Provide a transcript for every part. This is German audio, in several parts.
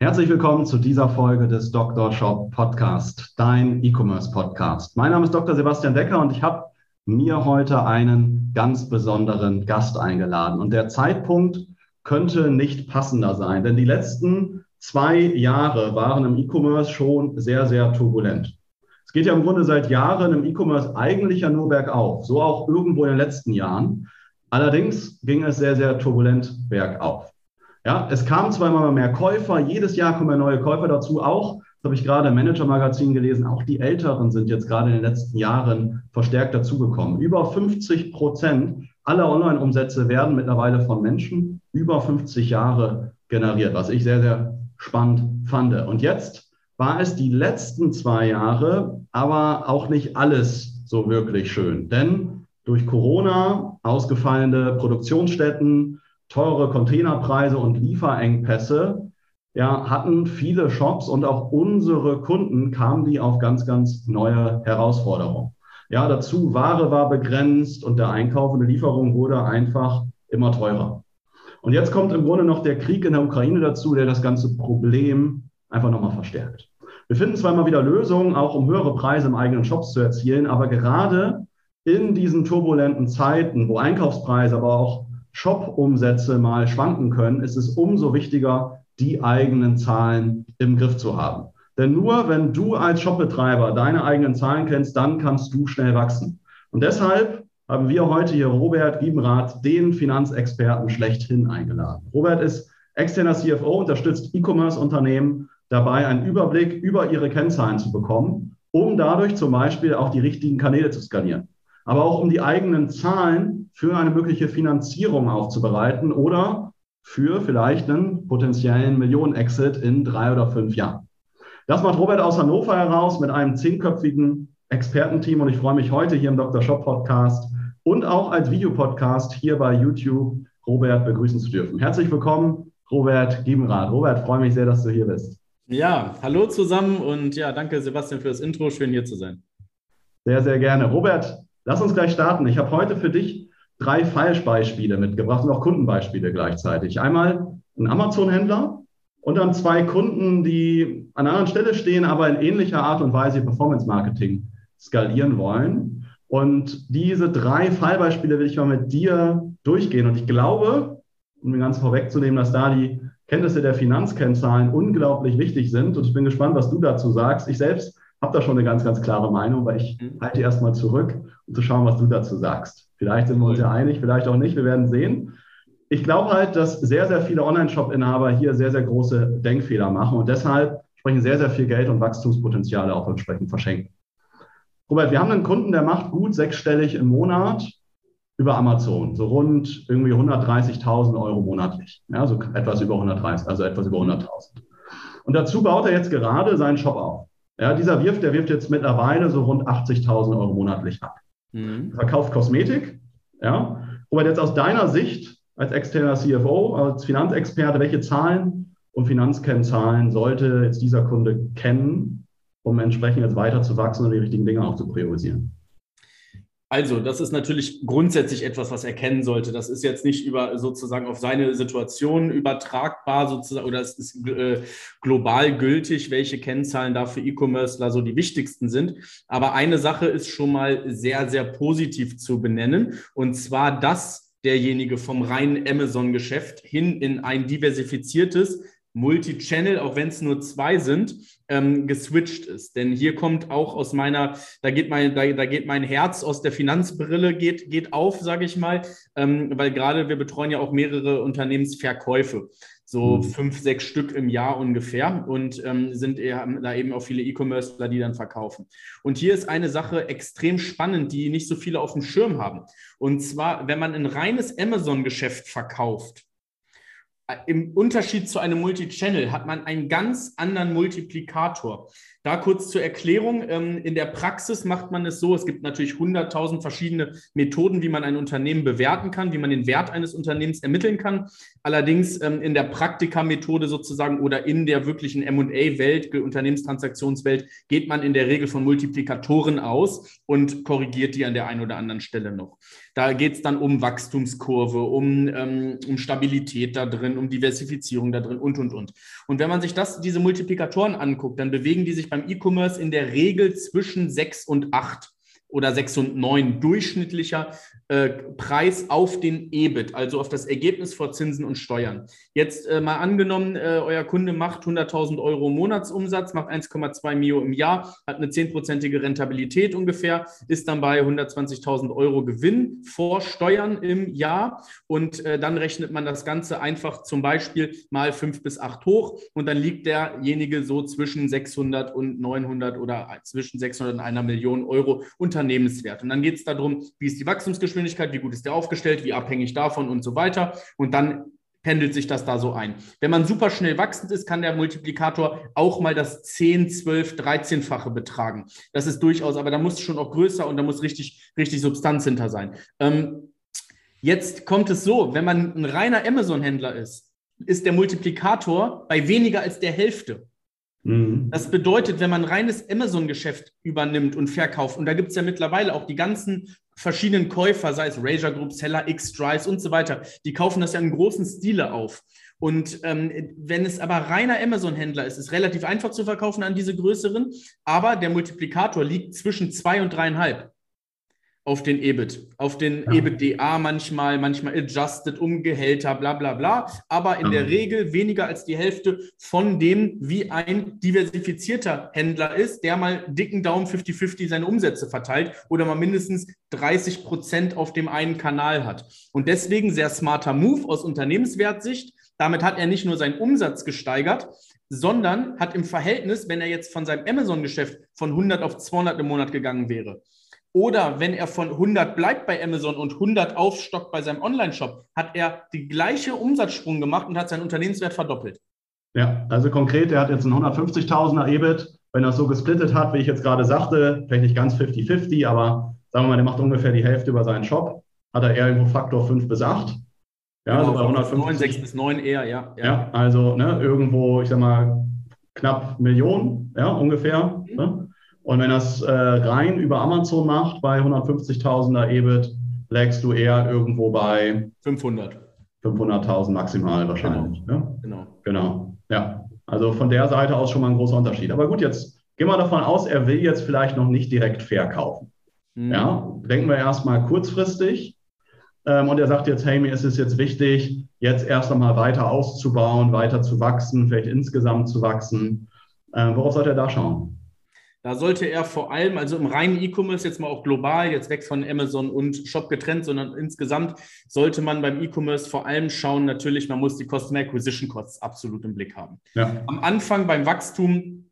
Herzlich willkommen zu dieser Folge des Dr. Shop Podcast, dein E-Commerce Podcast. Mein Name ist Dr. Sebastian Decker und ich habe mir heute einen ganz besonderen Gast eingeladen. Und der Zeitpunkt könnte nicht passender sein, denn die letzten zwei Jahre waren im E-Commerce schon sehr, sehr turbulent. Es geht ja im Grunde seit Jahren im E-Commerce eigentlich ja nur bergauf, so auch irgendwo in den letzten Jahren. Allerdings ging es sehr, sehr turbulent bergauf. Ja, es kamen immer mehr Käufer, jedes Jahr kommen neue Käufer dazu, auch, das habe ich gerade im Manager-Magazin gelesen, auch die Älteren sind jetzt gerade in den letzten Jahren verstärkt dazugekommen. Über 50 Prozent aller Online-Umsätze werden mittlerweile von Menschen über 50 Jahre generiert, was ich sehr, sehr spannend fand. Und jetzt war es die letzten zwei Jahre, aber auch nicht alles so wirklich schön. Denn durch Corona, ausgefallene Produktionsstätten, teure Containerpreise und Lieferengpässe, ja, hatten viele Shops und auch unsere Kunden kamen die auf ganz, ganz neue Herausforderungen. Ja, dazu Ware war begrenzt und der Einkauf und die Lieferung wurde einfach immer teurer. Und jetzt kommt im Grunde noch der Krieg in der Ukraine dazu, der das ganze Problem einfach nochmal verstärkt. Wir finden zwar immer wieder Lösungen, auch um höhere Preise im eigenen Shops zu erzielen, aber gerade in diesen turbulenten Zeiten, wo Einkaufspreise, aber auch Shop-Umsätze mal schwanken können, ist es umso wichtiger, die eigenen Zahlen im Griff zu haben. Denn nur wenn du als Shopbetreiber deine eigenen Zahlen kennst, dann kannst du schnell wachsen. Und deshalb haben wir heute hier Robert Giebenrath, den Finanzexperten schlechthin eingeladen. Robert ist externer CFO, unterstützt E-Commerce-Unternehmen dabei, einen Überblick über ihre Kennzahlen zu bekommen, um dadurch zum Beispiel auch die richtigen Kanäle zu skalieren aber auch um die eigenen Zahlen für eine mögliche Finanzierung aufzubereiten oder für vielleicht einen potenziellen Millionen-Exit in drei oder fünf Jahren. Das macht Robert aus Hannover heraus mit einem zehnköpfigen Expertenteam und ich freue mich heute hier im Dr. Shop Podcast und auch als Videopodcast hier bei YouTube Robert begrüßen zu dürfen. Herzlich willkommen, Robert Giebenrath. Robert, freue mich sehr, dass du hier bist. Ja, hallo zusammen und ja, danke Sebastian für das Intro. Schön hier zu sein. Sehr, sehr gerne. Robert, Lass uns gleich starten. Ich habe heute für dich drei Fallbeispiele mitgebracht und auch Kundenbeispiele gleichzeitig. Einmal ein Amazon-Händler und dann zwei Kunden, die an einer anderen Stelle stehen, aber in ähnlicher Art und Weise Performance-Marketing skalieren wollen. Und diese drei Fallbeispiele will ich mal mit dir durchgehen. Und ich glaube, um mir ganz vorwegzunehmen, dass da die Kenntnisse der Finanzkennzahlen unglaublich wichtig sind. Und ich bin gespannt, was du dazu sagst. Ich selbst habe da schon eine ganz, ganz klare Meinung, weil ich mhm. halte erstmal zurück, um zu schauen, was du dazu sagst. Vielleicht sind wir uns ja einig, vielleicht auch nicht, wir werden sehen. Ich glaube halt, dass sehr, sehr viele Online-Shop-Inhaber hier sehr, sehr große Denkfehler machen und deshalb sprechen sehr, sehr viel Geld und Wachstumspotenziale auch entsprechend verschenken. Robert, wir haben einen Kunden, der macht gut sechsstellig im Monat über Amazon, so rund irgendwie 130.000 Euro monatlich. Ja, so etwas über 130, also etwas über 100.000. Und dazu baut er jetzt gerade seinen Shop auf. Ja, dieser wirft, der wirft jetzt mittlerweile so rund 80.000 Euro monatlich ab. Mhm. Verkauft Kosmetik. Ja. Robert, jetzt aus deiner Sicht als externer CFO, als Finanzexperte, welche Zahlen und Finanzkennzahlen sollte jetzt dieser Kunde kennen, um entsprechend jetzt weiter zu wachsen und die richtigen Dinge auch zu priorisieren? Also, das ist natürlich grundsätzlich etwas, was er kennen sollte. Das ist jetzt nicht über sozusagen auf seine Situation übertragbar sozusagen oder es ist äh, global gültig, welche Kennzahlen da für E-Commercer so die wichtigsten sind. Aber eine Sache ist schon mal sehr, sehr positiv zu benennen und zwar, dass derjenige vom reinen Amazon-Geschäft hin in ein diversifiziertes, Multi-Channel, auch wenn es nur zwei sind, ähm, geswitcht ist. Denn hier kommt auch aus meiner, da geht mein, da, da geht mein Herz aus der Finanzbrille geht, geht auf, sage ich mal, ähm, weil gerade wir betreuen ja auch mehrere Unternehmensverkäufe, so mhm. fünf, sechs Stück im Jahr ungefähr und ähm, sind eher, da eben auch viele E-Commercer, die dann verkaufen. Und hier ist eine Sache extrem spannend, die nicht so viele auf dem Schirm haben. Und zwar, wenn man ein reines Amazon-Geschäft verkauft, im Unterschied zu einem Multichannel hat man einen ganz anderen Multiplikator. Da kurz zur Erklärung. Ähm, in der Praxis macht man es so, es gibt natürlich 100.000 verschiedene Methoden, wie man ein Unternehmen bewerten kann, wie man den Wert eines Unternehmens ermitteln kann. Allerdings ähm, in der Praktika-Methode sozusagen oder in der wirklichen M&A-Welt, Unternehmenstransaktionswelt, geht man in der Regel von Multiplikatoren aus und korrigiert die an der einen oder anderen Stelle noch. Da geht es dann um Wachstumskurve, um, ähm, um Stabilität da drin, um Diversifizierung da drin und, und, und. Und wenn man sich das, diese Multiplikatoren anguckt, dann bewegen die sich beim E-Commerce in der Regel zwischen sechs und acht oder 6 und 9 durchschnittlicher äh, Preis auf den EBIT, also auf das Ergebnis vor Zinsen und Steuern. Jetzt äh, mal angenommen, äh, euer Kunde macht 100.000 Euro Monatsumsatz, macht 1,2 Mio im Jahr, hat eine 10-prozentige Rentabilität ungefähr, ist dann bei 120.000 Euro Gewinn vor Steuern im Jahr und äh, dann rechnet man das Ganze einfach zum Beispiel mal 5 bis 8 hoch und dann liegt derjenige so zwischen 600 und 900 oder zwischen 600 und einer Million Euro unter Unternehmenswert. Und dann geht es darum, wie ist die Wachstumsgeschwindigkeit, wie gut ist der aufgestellt, wie abhängig davon und so weiter. Und dann pendelt sich das da so ein. Wenn man super schnell wachsend ist, kann der Multiplikator auch mal das 10, 12, 13-fache betragen. Das ist durchaus, aber da muss schon auch größer und da muss richtig, richtig Substanz hinter sein. Ähm, jetzt kommt es so, wenn man ein reiner Amazon-Händler ist, ist der Multiplikator bei weniger als der Hälfte. Mhm. Das bedeutet, wenn man reines Amazon-Geschäft übernimmt und verkauft, und da gibt es ja mittlerweile auch die ganzen verschiedenen Käufer, sei es Razor Group, Seller X, Drives und so weiter, die kaufen das ja in großen Stile auf. Und ähm, wenn es aber reiner Amazon-Händler ist, ist relativ einfach zu verkaufen an diese größeren, aber der Multiplikator liegt zwischen zwei und dreieinhalb auf den EBIT, auf den ja. EBITDA manchmal, manchmal adjusted um Gehälter, bla bla bla, aber in ja. der Regel weniger als die Hälfte von dem, wie ein diversifizierter Händler ist, der mal dicken Daumen 50-50 seine Umsätze verteilt oder mal mindestens 30 Prozent auf dem einen Kanal hat. Und deswegen sehr smarter Move aus Unternehmenswertsicht. Damit hat er nicht nur seinen Umsatz gesteigert, sondern hat im Verhältnis, wenn er jetzt von seinem Amazon-Geschäft von 100 auf 200 im Monat gegangen wäre, oder wenn er von 100 bleibt bei Amazon und 100 aufstockt bei seinem Online-Shop, hat er die gleiche Umsatzsprung gemacht und hat seinen Unternehmenswert verdoppelt. Ja, also konkret, er hat jetzt einen 150.000er EBIT. Wenn er es so gesplittet hat, wie ich jetzt gerade sagte, vielleicht nicht ganz 50-50, aber sagen wir mal, der macht ungefähr die Hälfte über seinen Shop, hat er eher irgendwo Faktor 5 bis 8. Ja, genau, also bei 150. 9, 6 bis 9 eher, ja. Ja, ja also ne, irgendwo, ich sag mal, knapp Millionen, ja, ungefähr. Mhm. Ne? Und wenn das äh, rein über Amazon macht, bei 150.000er EBIT, lägst du eher irgendwo bei 500. 500.000 maximal wahrscheinlich. Genau. Ja? genau. Genau. Ja. Also von der Seite aus schon mal ein großer Unterschied. Aber gut, jetzt gehen wir davon aus, er will jetzt vielleicht noch nicht direkt verkaufen. Mhm. Ja, denken wir erstmal kurzfristig. Ähm, und er sagt jetzt, hey, mir ist es jetzt wichtig, jetzt erst einmal weiter auszubauen, weiter zu wachsen, vielleicht insgesamt zu wachsen. Ähm, worauf sollte er da schauen? Da sollte er vor allem, also im reinen E-Commerce, jetzt mal auch global, jetzt weg von Amazon und Shop getrennt, sondern insgesamt sollte man beim E-Commerce vor allem schauen, natürlich, man muss die Customer Acquisition Costs absolut im Blick haben. Ja. Am Anfang beim Wachstum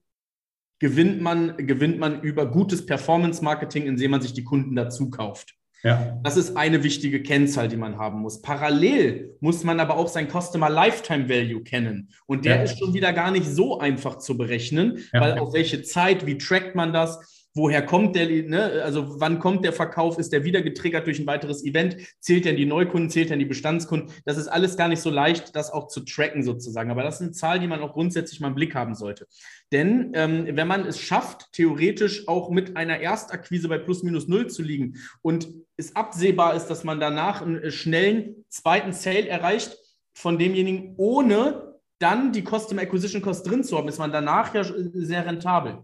gewinnt man, gewinnt man über gutes Performance Marketing, indem man sich die Kunden dazu kauft. Ja. Das ist eine wichtige Kennzahl, die man haben muss. Parallel muss man aber auch sein Customer Lifetime Value kennen. Und der ja. ist schon wieder gar nicht so einfach zu berechnen, ja. weil auf welche Zeit, wie trackt man das? Woher kommt der, ne? also wann kommt der Verkauf, ist der wieder getriggert durch ein weiteres Event, zählt in die Neukunden, zählt in die Bestandskunden, das ist alles gar nicht so leicht, das auch zu tracken sozusagen, aber das ist eine Zahl, die man auch grundsätzlich mal im Blick haben sollte. Denn ähm, wenn man es schafft, theoretisch auch mit einer Erstakquise bei plus minus null zu liegen und es absehbar ist, dass man danach einen äh, schnellen zweiten Sale erreicht von demjenigen, ohne dann die Customer Acquisition Cost drin zu haben, ist man danach ja sehr rentabel.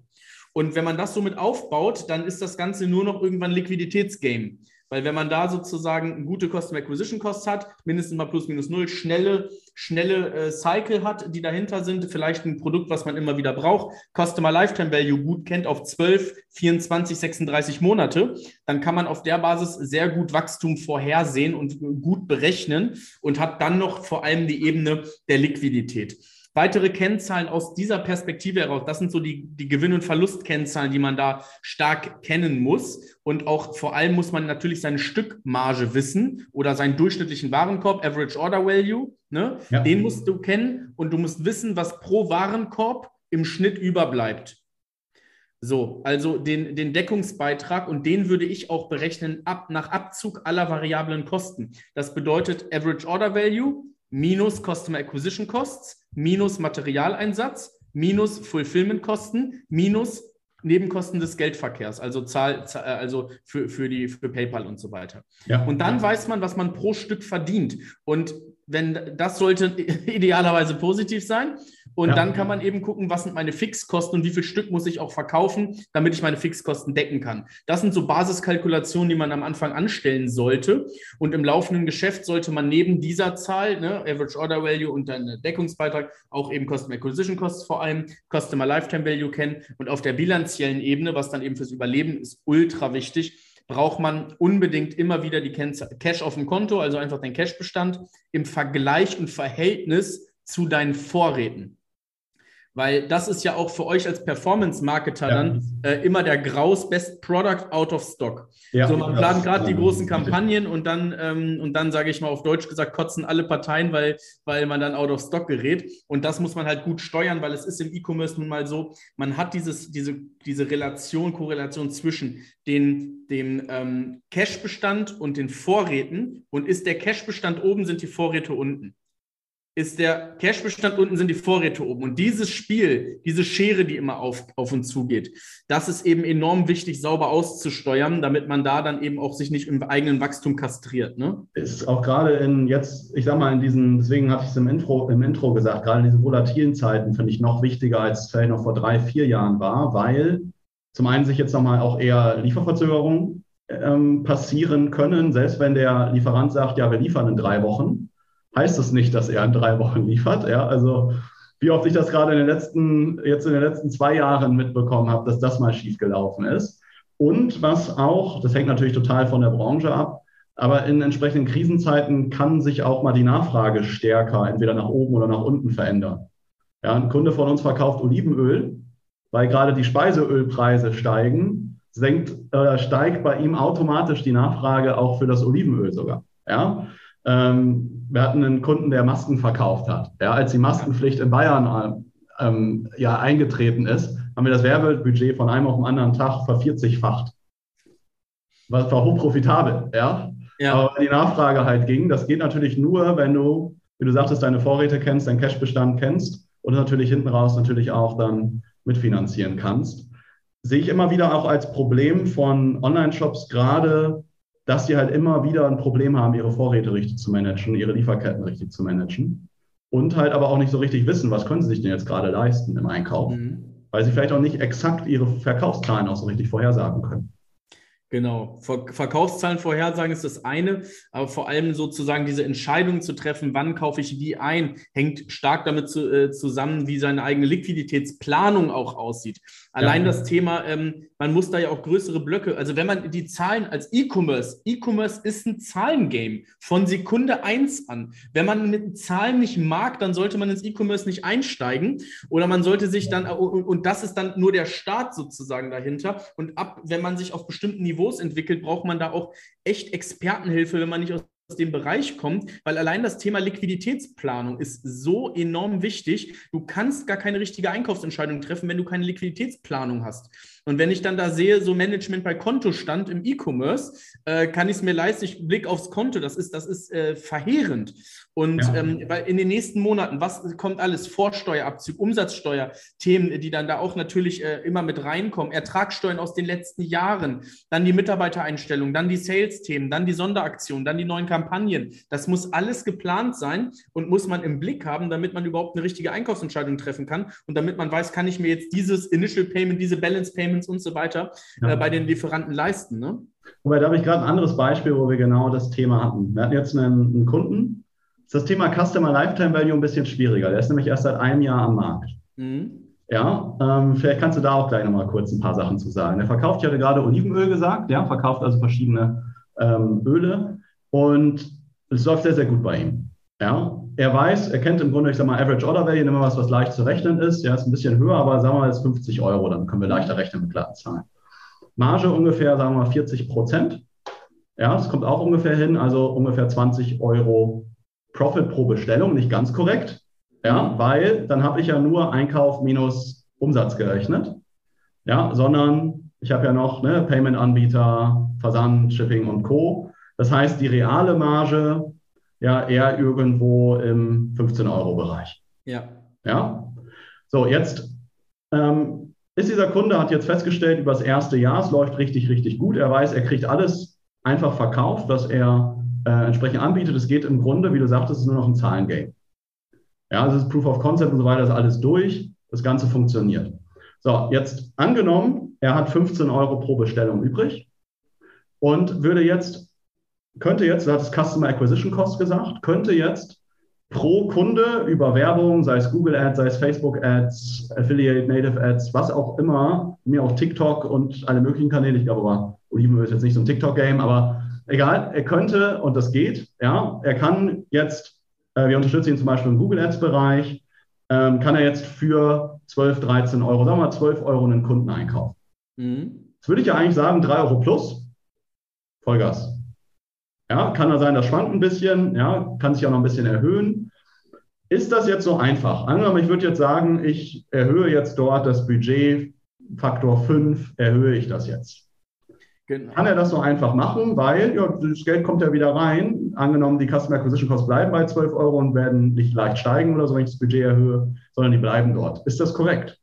Und wenn man das somit aufbaut, dann ist das Ganze nur noch irgendwann Liquiditätsgame. Weil wenn man da sozusagen gute Customer Acquisition Costs hat, mindestens mal plus minus null, schnelle, schnelle äh, Cycle hat, die dahinter sind, vielleicht ein Produkt, was man immer wieder braucht, Customer Lifetime Value gut kennt auf 12, 24, 36 Monate, dann kann man auf der Basis sehr gut Wachstum vorhersehen und gut berechnen und hat dann noch vor allem die Ebene der Liquidität. Weitere Kennzahlen aus dieser Perspektive heraus, das sind so die, die Gewinn- und Verlustkennzahlen, die man da stark kennen muss. Und auch vor allem muss man natürlich seine Stückmarge wissen oder seinen durchschnittlichen Warenkorb, Average Order Value. Ne? Ja. Den musst du kennen und du musst wissen, was pro Warenkorb im Schnitt überbleibt. So, also den, den Deckungsbeitrag und den würde ich auch berechnen ab, nach Abzug aller variablen Kosten. Das bedeutet Average Order Value minus Customer Acquisition Costs minus Materialeinsatz minus Fulfillment Kosten minus Nebenkosten des Geldverkehrs, also Zahl, äh, also für, für, die, für PayPal und so weiter. Ja. Und dann weiß man, was man pro Stück verdient. Und wenn das sollte idealerweise positiv sein. Und ja. dann kann man eben gucken, was sind meine Fixkosten und wie viel Stück muss ich auch verkaufen, damit ich meine Fixkosten decken kann. Das sind so Basiskalkulationen, die man am Anfang anstellen sollte. Und im laufenden Geschäft sollte man neben dieser Zahl, ne, Average Order Value und dann Deckungsbeitrag, auch eben Customer Acquisition Costs vor allem, Customer Lifetime Value kennen. Und auf der bilanziellen Ebene, was dann eben fürs Überleben ist, ultra wichtig, braucht man unbedingt immer wieder die Cash auf dem Konto, also einfach den Cashbestand im Vergleich und Verhältnis zu deinen Vorräten. Weil das ist ja auch für euch als Performance-Marketer ja. dann äh, immer der Graus Best Product out of Stock. Ja, so, man plant gerade die großen Kampagnen und dann, ähm, und dann sage ich mal auf Deutsch gesagt, kotzen alle Parteien, weil, weil man dann out of stock gerät. Und das muss man halt gut steuern, weil es ist im E-Commerce nun mal so, man hat dieses, diese, diese Relation, Korrelation zwischen den, dem ähm, Cash-Bestand und den Vorräten. Und ist der Cash-Bestand oben, sind die Vorräte unten ist der Cash-Bestand unten, sind die Vorräte oben. Und dieses Spiel, diese Schere, die immer auf, auf uns zugeht, das ist eben enorm wichtig, sauber auszusteuern, damit man da dann eben auch sich nicht im eigenen Wachstum kastriert. Ne? Ist auch gerade in jetzt, ich sag mal, in diesen, deswegen hatte ich es im Intro, im Intro gesagt, gerade in diesen volatilen Zeiten finde ich noch wichtiger, als es vielleicht noch vor drei, vier Jahren war, weil zum einen sich jetzt nochmal auch eher Lieferverzögerungen ähm, passieren können, selbst wenn der Lieferant sagt, ja, wir liefern in drei Wochen heißt es nicht, dass er in drei Wochen liefert. Ja, also wie oft ich das gerade in den letzten, jetzt in den letzten zwei Jahren mitbekommen habe, dass das mal schiefgelaufen ist. Und was auch, das hängt natürlich total von der Branche ab, aber in entsprechenden Krisenzeiten kann sich auch mal die Nachfrage stärker entweder nach oben oder nach unten verändern. Ja, ein Kunde von uns verkauft Olivenöl, weil gerade die Speiseölpreise steigen, senkt, äh, steigt bei ihm automatisch die Nachfrage auch für das Olivenöl sogar. Ja, ähm, wir hatten einen Kunden, der Masken verkauft hat. Ja, als die Maskenpflicht in Bayern ähm, ja eingetreten ist, haben wir das Werbebudget von einem auf den anderen Tag vervierzigfacht. Was war hochprofitabel, ja. ja. Aber die Nachfrage halt ging, das geht natürlich nur, wenn du, wie du sagtest, deine Vorräte kennst, deinen Cashbestand kennst und natürlich hinten raus natürlich auch dann mitfinanzieren kannst. Sehe ich immer wieder auch als Problem von Online-Shops, gerade dass sie halt immer wieder ein Problem haben, ihre Vorräte richtig zu managen, ihre Lieferketten richtig zu managen und halt aber auch nicht so richtig wissen, was können sie sich denn jetzt gerade leisten im Einkauf, mhm. weil sie vielleicht auch nicht exakt ihre Verkaufszahlen auch so richtig vorhersagen können. Genau. Verkaufszahlen vorhersagen ist das eine, aber vor allem sozusagen diese Entscheidung zu treffen, wann kaufe ich wie ein, hängt stark damit zu, äh, zusammen, wie seine eigene Liquiditätsplanung auch aussieht. Allein ja. das Thema, ähm, man muss da ja auch größere Blöcke, also wenn man die Zahlen als E-Commerce, E-Commerce ist ein Zahlengame von Sekunde eins an. Wenn man mit Zahlen nicht mag, dann sollte man ins E-Commerce nicht einsteigen oder man sollte sich dann, und, und das ist dann nur der Start sozusagen dahinter. Und ab, wenn man sich auf bestimmten Niveaus entwickelt, braucht man da auch echt Expertenhilfe, wenn man nicht aus dem Bereich kommt, weil allein das Thema Liquiditätsplanung ist so enorm wichtig. Du kannst gar keine richtige Einkaufsentscheidung treffen, wenn du keine Liquiditätsplanung hast. Und wenn ich dann da sehe, so Management bei Kontostand im E-Commerce, äh, kann ich es mir leisten, ich blicke aufs Konto, das ist, das ist äh, verheerend. Und ja. ähm, weil in den nächsten Monaten, was kommt alles? Vorsteuerabzug, Umsatzsteuer, Themen, die dann da auch natürlich äh, immer mit reinkommen, Ertragssteuern aus den letzten Jahren, dann die Mitarbeitereinstellung, dann die Sales-Themen, dann die Sonderaktionen, dann die neuen Kampagnen. Das muss alles geplant sein und muss man im Blick haben, damit man überhaupt eine richtige Einkaufsentscheidung treffen kann und damit man weiß, kann ich mir jetzt dieses Initial Payment, diese Balance Payments und so weiter ja. äh, bei den Lieferanten leisten. Ne? Wobei, da habe ich gerade ein anderes Beispiel, wo wir genau das Thema hatten. Wir hatten jetzt einen, einen Kunden, ist das Thema Customer Lifetime Value ein bisschen schwieriger. Der ist nämlich erst seit einem Jahr am Markt. Mhm. Ja, ähm, vielleicht kannst du da auch gleich nochmal kurz ein paar Sachen zu sagen. Er verkauft, ich hatte gerade Olivenöl gesagt, ja, verkauft also verschiedene ähm, Öle und es läuft sehr, sehr gut bei ihm. Ja, er weiß, er kennt im Grunde, ich sage mal, Average Order Value, immer was, was leicht zu rechnen ist. Ja, ist ein bisschen höher, aber sagen wir mal, ist 50 Euro, dann können wir leichter rechnen mit glatten Zahlen. Marge ungefähr, sagen wir mal, 40 Prozent. Ja, das kommt auch ungefähr hin, also ungefähr 20 Euro Profit pro Bestellung, nicht ganz korrekt. Ja, weil dann habe ich ja nur Einkauf minus Umsatz gerechnet. Ja, sondern ich habe ja noch ne, Payment-Anbieter, Versand, Shipping und Co. Das heißt, die reale Marge ja eher irgendwo im 15-Euro-Bereich. Ja. Ja. So, jetzt ähm, ist dieser Kunde, hat jetzt festgestellt, über das erste Jahr, es läuft richtig, richtig gut. Er weiß, er kriegt alles einfach verkauft, was er äh, entsprechend anbietet. Es geht im Grunde, wie du sagtest, ist nur noch ein Zahlengame. Ja, also das ist Proof of Concept und so weiter, ist alles durch. Das Ganze funktioniert. So, jetzt angenommen, er hat 15 Euro pro Bestellung übrig und würde jetzt könnte jetzt, du hattest Customer Acquisition Cost gesagt, könnte jetzt pro Kunde über Werbung, sei es Google Ads, sei es Facebook Ads, Affiliate, Native Ads, was auch immer, mir auch TikTok und alle möglichen Kanäle, ich glaube aber Olivenöl ist jetzt nicht so ein TikTok-Game, aber egal, er könnte, und das geht, ja, er kann jetzt, äh, wir unterstützen ihn zum Beispiel im Google Ads-Bereich, ähm, kann er jetzt für 12, 13 Euro, sagen wir mal 12 Euro einen Kunden einkaufen. Mhm. Das würde ich ja eigentlich sagen, 3 Euro plus, Vollgas. Ja, kann da sein, das schwankt ein bisschen, ja, kann sich auch noch ein bisschen erhöhen. Ist das jetzt so einfach? Angenommen, ich würde jetzt sagen, ich erhöhe jetzt dort das Budget Faktor 5, erhöhe ich das jetzt. Genau. Kann er das so einfach machen, weil ja, das Geld kommt ja wieder rein. Angenommen, die Customer Acquisition Costs bleiben bei 12 Euro und werden nicht leicht steigen oder so, wenn ich das Budget erhöhe, sondern die bleiben dort. Ist das korrekt?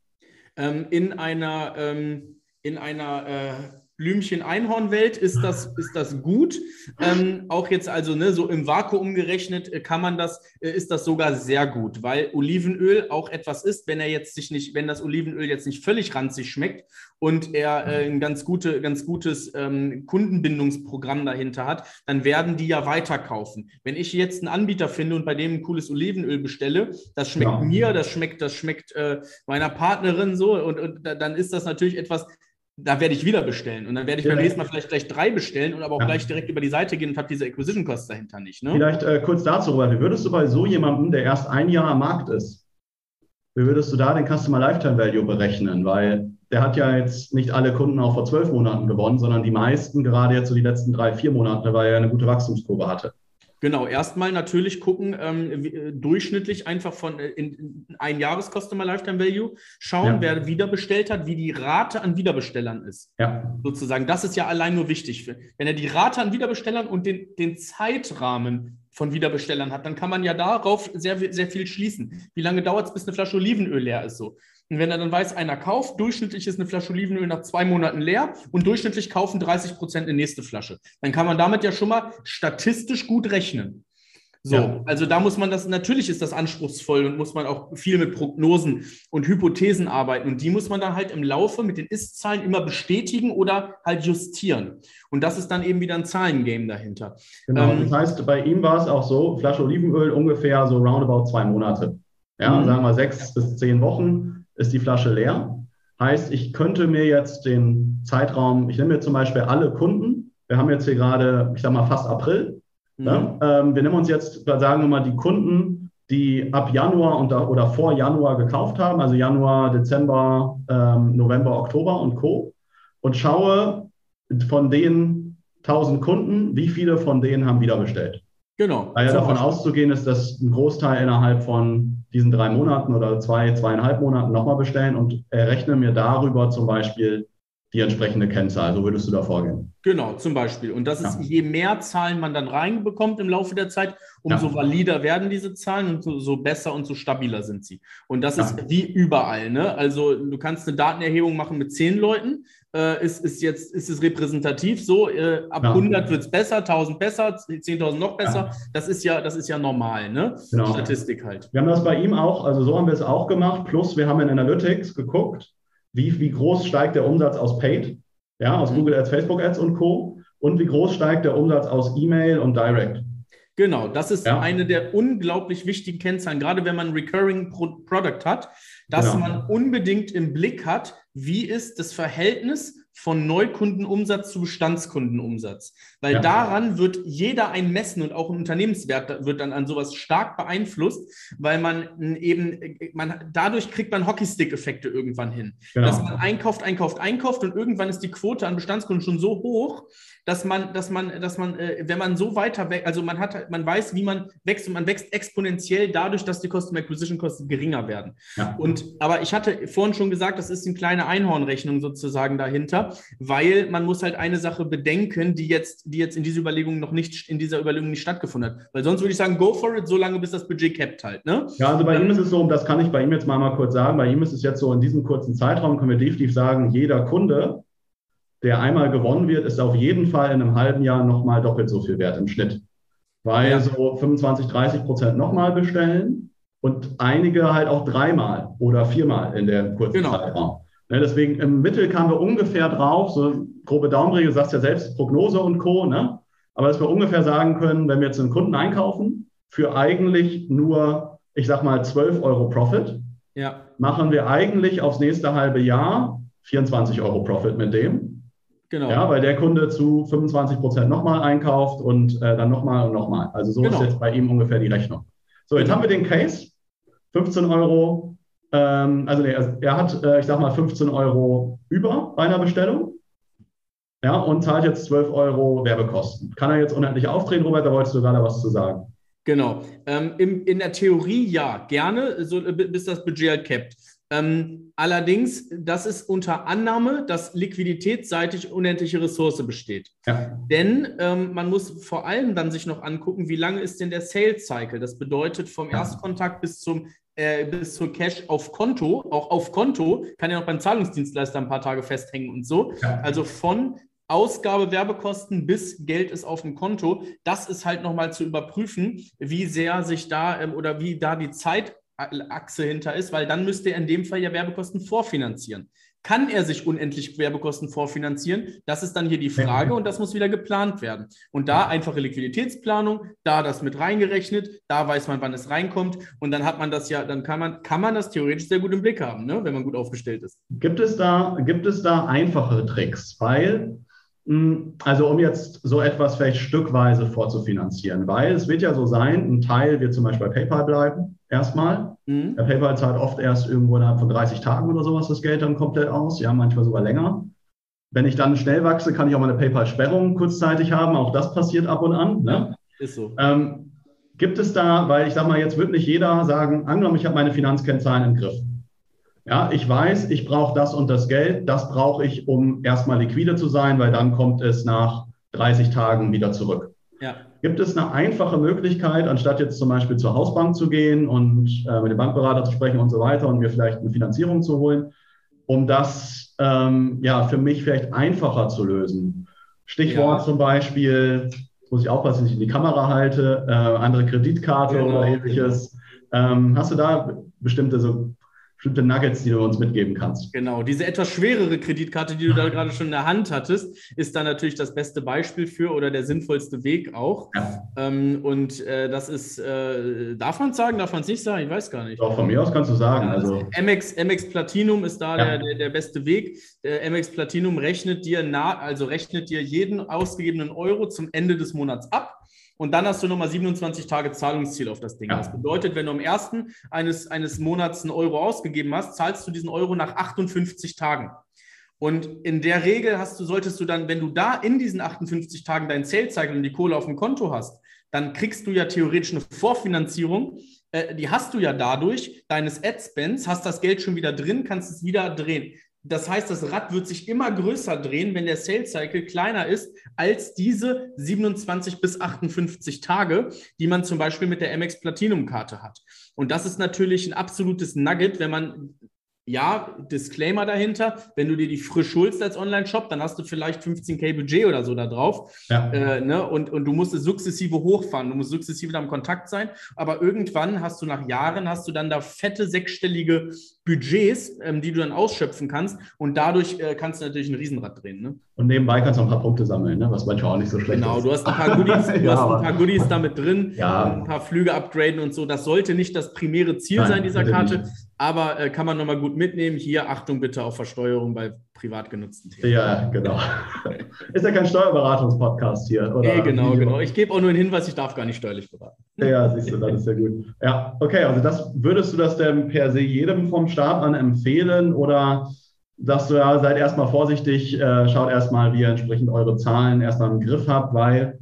Ähm, in einer, ähm, in einer äh Blümchen-Einhorn-Welt ist das, ist das gut. Ähm, auch jetzt also ne, so im Vakuum gerechnet äh, kann man das, äh, ist das sogar sehr gut, weil Olivenöl auch etwas ist, wenn er jetzt sich nicht, wenn das Olivenöl jetzt nicht völlig ranzig schmeckt und er äh, ein ganz, gute, ganz gutes ähm, Kundenbindungsprogramm dahinter hat, dann werden die ja weiterkaufen. Wenn ich jetzt einen Anbieter finde und bei dem ein cooles Olivenöl bestelle, das schmeckt ja. mir, das schmeckt, das schmeckt äh, meiner Partnerin so und, und dann ist das natürlich etwas, da werde ich wieder bestellen. Und dann werde ich beim nächsten Mal vielleicht gleich drei bestellen und aber auch ja. gleich direkt über die Seite gehen und habe diese Acquisition Costs dahinter nicht. Ne? Vielleicht äh, kurz dazu, Robert, wie würdest du bei so jemandem, der erst ein Jahr am Markt ist, wie würdest du da den Customer Lifetime Value berechnen? Weil der hat ja jetzt nicht alle Kunden auch vor zwölf Monaten gewonnen, sondern die meisten gerade jetzt so die letzten drei, vier Monate, weil er eine gute Wachstumskurve hatte. Genau, erstmal natürlich gucken, ähm, wie, äh, durchschnittlich einfach von äh, in, in ein Jahres Customer Lifetime Value schauen, ja. wer wiederbestellt hat, wie die Rate an Wiederbestellern ist. Ja. Sozusagen, das ist ja allein nur wichtig. Wenn er die Rate an Wiederbestellern und den, den Zeitrahmen von Wiederbestellern hat, dann kann man ja darauf sehr, sehr viel schließen. Wie lange dauert es, bis eine Flasche Olivenöl leer ist so? Und wenn er dann weiß, einer kauft, durchschnittlich ist eine Flasche Olivenöl nach zwei Monaten leer und durchschnittlich kaufen 30 Prozent in nächste Flasche, dann kann man damit ja schon mal statistisch gut rechnen. So, ja. also da muss man das, natürlich ist das anspruchsvoll und muss man auch viel mit Prognosen und Hypothesen arbeiten. Und die muss man dann halt im Laufe mit den Ist-Zahlen immer bestätigen oder halt justieren. Und das ist dann eben wieder ein Zahlengame dahinter. Genau, ähm, das heißt, bei ihm war es auch so, Flasche Olivenöl ungefähr so roundabout zwei Monate. Ja, mhm. sagen wir sechs bis zehn Wochen ist die Flasche leer. Heißt, ich könnte mir jetzt den Zeitraum, ich nehme mir zum Beispiel alle Kunden, wir haben jetzt hier gerade, ich sag mal, fast April. Mhm. Ja, ähm, wir nehmen uns jetzt, sagen wir mal, die Kunden, die ab Januar und, oder vor Januar gekauft haben, also Januar, Dezember, ähm, November, Oktober und Co. Und schaue von den 1000 Kunden, wie viele von denen haben wieder bestellt. Genau. Weil ja davon auszugehen ist, dass ein Großteil innerhalb von diesen drei Monaten oder zwei, zweieinhalb Monaten nochmal bestellen und errechne mir darüber zum Beispiel die entsprechende Kennzahl. So würdest du da vorgehen. Genau, zum Beispiel. Und das ist, ja. je mehr Zahlen man dann reinbekommt im Laufe der Zeit, umso ja. valider werden diese Zahlen und so, so, besser und so stabiler sind sie. Und das ja. ist wie überall. Ne? Also du kannst eine Datenerhebung machen mit zehn Leuten, äh, ist, ist jetzt ist es repräsentativ so, äh, ab ja. 100 wird es besser, 1000 besser, 10.000 noch besser. Das ist ja das ist ja normal, ne? Genau. Statistik halt. Wir haben das bei ihm auch, also so haben wir es auch gemacht. Plus wir haben in Analytics geguckt, wie, wie groß steigt der Umsatz aus Paid, ja, aus mhm. Google Ads, Facebook Ads und Co. Und wie groß steigt der Umsatz aus E-Mail und Direct. Genau, das ist ja. eine der unglaublich wichtigen Kennzahlen, gerade wenn man ein Recurring Product hat, dass genau. man unbedingt im Blick hat, wie ist das Verhältnis von Neukundenumsatz zu Bestandskundenumsatz. Weil ja. daran wird jeder ein Messen und auch ein Unternehmenswert wird dann an sowas stark beeinflusst, weil man eben, man, dadurch kriegt man Hockeystick-Effekte irgendwann hin. Genau. Dass man einkauft, einkauft, einkauft und irgendwann ist die Quote an Bestandskunden schon so hoch, dass man, dass man, dass man, äh, wenn man so weiter weg, also man hat, man weiß, wie man wächst und man wächst exponentiell dadurch, dass die Customer Acquisition Kosten geringer werden. Ja. Und aber ich hatte vorhin schon gesagt, das ist eine kleine Einhornrechnung sozusagen dahinter, weil man muss halt eine Sache bedenken, die jetzt, die jetzt in dieser Überlegung noch nicht, in dieser Überlegung nicht stattgefunden hat. Weil sonst würde ich sagen, go for it, so lange bis das Budget capped halt. Ne? Ja, also bei ihm ist es so, das kann ich bei ihm jetzt mal, mal kurz sagen, bei ihm ist es jetzt so, in diesem kurzen Zeitraum können wir definitiv sagen, jeder Kunde der einmal gewonnen wird, ist auf jeden Fall in einem halben Jahr nochmal doppelt so viel wert im Schnitt. Weil ja. so 25, 30 Prozent nochmal bestellen und einige halt auch dreimal oder viermal in der kurzen genau. Zeitraum. Ne, deswegen im Mittel kamen wir ungefähr drauf, so grobe Daumenregel, sagst ja selbst Prognose und Co. Ne? Aber dass wir ungefähr sagen können, wenn wir jetzt einen Kunden einkaufen, für eigentlich nur, ich sag mal, 12 Euro Profit, ja. machen wir eigentlich aufs nächste halbe Jahr 24 Euro Profit mit dem. Genau. Ja, weil der Kunde zu 25 Prozent nochmal einkauft und äh, dann nochmal und nochmal. Also so genau. ist jetzt bei ihm ungefähr die Rechnung. So, jetzt haben wir den Case. 15 Euro, ähm, also nee, er hat, äh, ich sag mal, 15 Euro über bei einer Bestellung. Ja, und zahlt jetzt 12 Euro Werbekosten. Kann er jetzt unendlich aufdrehen, Robert? Da wolltest du gerade was zu sagen. Genau. Ähm, im, in der Theorie ja, gerne, so, bis das Budget halt capped. Ähm, allerdings, das ist unter Annahme, dass liquiditätsseitig unendliche Ressource besteht. Ja. Denn ähm, man muss vor allem dann sich noch angucken, wie lange ist denn der Sales Cycle? Das bedeutet vom Erstkontakt bis zum äh, bis zur Cash auf Konto, auch auf Konto, kann ja noch beim Zahlungsdienstleister ein paar Tage festhängen und so. Ja. Also von Ausgabe Werbekosten bis Geld ist auf dem Konto. Das ist halt nochmal zu überprüfen, wie sehr sich da ähm, oder wie da die Zeit Achse hinter ist, weil dann müsste er in dem Fall ja Werbekosten vorfinanzieren. Kann er sich unendlich Werbekosten vorfinanzieren? Das ist dann hier die Frage und das muss wieder geplant werden. Und da einfache Liquiditätsplanung, da das mit reingerechnet, da weiß man, wann es reinkommt und dann hat man das ja, dann kann man, kann man das theoretisch sehr gut im Blick haben, ne? wenn man gut aufgestellt ist. Gibt es da, gibt es da einfache Tricks? Weil hm, also um jetzt so etwas vielleicht stückweise vorzufinanzieren, weil es wird ja so sein, ein Teil wird zum Beispiel bei PayPal bleiben, erstmal. Mhm. Der PayPal zahlt oft erst irgendwo innerhalb von 30 Tagen oder sowas das Geld dann komplett aus, ja, manchmal sogar länger. Wenn ich dann schnell wachse, kann ich auch mal eine PayPal-Sperrung kurzzeitig haben, auch das passiert ab und an. Ne? Ist so. Ähm, gibt es da, weil ich sage mal, jetzt wird nicht jeder sagen, angenommen, ich habe meine Finanzkennzahlen im Griff. Ja, ich weiß, ich brauche das und das Geld. Das brauche ich, um erstmal liquide zu sein, weil dann kommt es nach 30 Tagen wieder zurück. Ja. Gibt es eine einfache Möglichkeit, anstatt jetzt zum Beispiel zur Hausbank zu gehen und äh, mit dem Bankberater zu sprechen und so weiter und mir vielleicht eine Finanzierung zu holen, um das ähm, ja für mich vielleicht einfacher zu lösen? Stichwort ja. zum Beispiel, muss ich aufpassen, dass ich in die Kamera halte, äh, andere Kreditkarte genau. oder ähnliches. Ähm, hast du da bestimmte so bestimmte Nuggets, die du uns mitgeben kannst. Genau, diese etwas schwerere Kreditkarte, die du da gerade schon in der Hand hattest, ist da natürlich das beste Beispiel für oder der sinnvollste Weg auch. Ja. Ähm, und äh, das ist, äh, darf man es sagen, darf man es nicht sagen? Ich weiß gar nicht. Doch, von mir aus kannst du sagen. Ja, also, also MX, MX Platinum ist da ja. der, der, der, beste Weg. Der MX Platinum rechnet dir nah, also rechnet dir jeden ausgegebenen Euro zum Ende des Monats ab und dann hast du nochmal 27 Tage Zahlungsziel auf das Ding. Ja. Das bedeutet, wenn du am ersten eines, eines Monats einen Euro ausgegeben hast, zahlst du diesen Euro nach 58 Tagen. Und in der Regel hast du, solltest du dann, wenn du da in diesen 58 Tagen deinen Sales Cycle und die Kohle auf dem Konto hast, dann kriegst du ja theoretisch eine Vorfinanzierung. Äh, die hast du ja dadurch, deines Ad-Spends, hast das Geld schon wieder drin, kannst es wieder drehen. Das heißt, das Rad wird sich immer größer drehen, wenn der Sales Cycle kleiner ist als diese 27 bis 58 Tage, die man zum Beispiel mit der MX Platinum Karte hat. Und das ist natürlich ein absolutes Nugget, wenn man ja, Disclaimer dahinter, wenn du dir die frisch holst als Online-Shop, dann hast du vielleicht 15k Budget oder so da drauf. Ja. Äh, ne? und, und du musst es sukzessive hochfahren, du musst sukzessive da im Kontakt sein. Aber irgendwann hast du nach Jahren, hast du dann da fette sechsstellige Budgets, ähm, die du dann ausschöpfen kannst. Und dadurch äh, kannst du natürlich ein Riesenrad drehen. Ne? Und nebenbei kannst du noch ein paar Punkte sammeln, ne? was manchmal auch nicht so schlecht genau, ist. Genau, du hast ein paar Goodies, du ja, hast ein paar Goodies damit drin, ja. ein paar Flüge upgraden und so. Das sollte nicht das primäre Ziel Nein, sein dieser Karte, nicht. aber äh, kann man nochmal gut mitnehmen. Hier Achtung bitte auf Versteuerung bei privat genutzten Themen. Ja, genau. ist ja kein Steuerberatungspodcast hier, oder? Nee, genau, genau. Ich gebe auch nur einen Hinweis, ich darf gar nicht steuerlich beraten. Ja, siehst du, das ist ja gut. Ja, okay, also das würdest du das denn per se jedem vom Staat an empfehlen oder sagst du ja, seid erstmal vorsichtig, äh, schaut erstmal, wie ihr entsprechend eure Zahlen erstmal im Griff habt, weil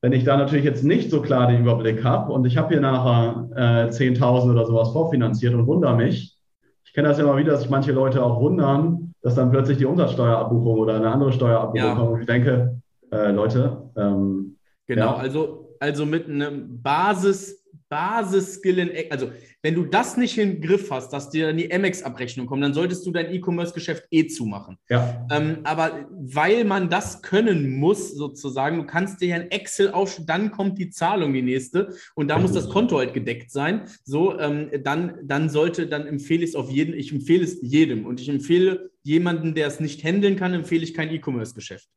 wenn ich da natürlich jetzt nicht so klar den Überblick habe und ich habe hier nachher äh, 10.000 oder sowas vorfinanziert und wundere mich, ich kenne das ja immer wieder, dass sich manche Leute auch wundern, dass dann plötzlich die Umsatzsteuerabbuchung oder eine andere Steuerabbuchung ja. kommt. Und ich denke, äh, Leute. Ähm, genau, ja. also, also mit einem Basis- Basisskillen, also wenn du das nicht in den Griff hast, dass dir dann die Amex-Abrechnung kommt, dann solltest du dein E-Commerce-Geschäft eh zumachen. Ja. Ähm, aber weil man das können muss, sozusagen, du kannst dir ein Excel aufschreiben, dann kommt die Zahlung, die nächste, und da muss das Konto halt gedeckt sein. So, ähm, dann, dann sollte, dann empfehle ich es auf jeden, ich empfehle es jedem. Und ich empfehle jemanden, der es nicht handeln kann, empfehle ich kein E-Commerce-Geschäft.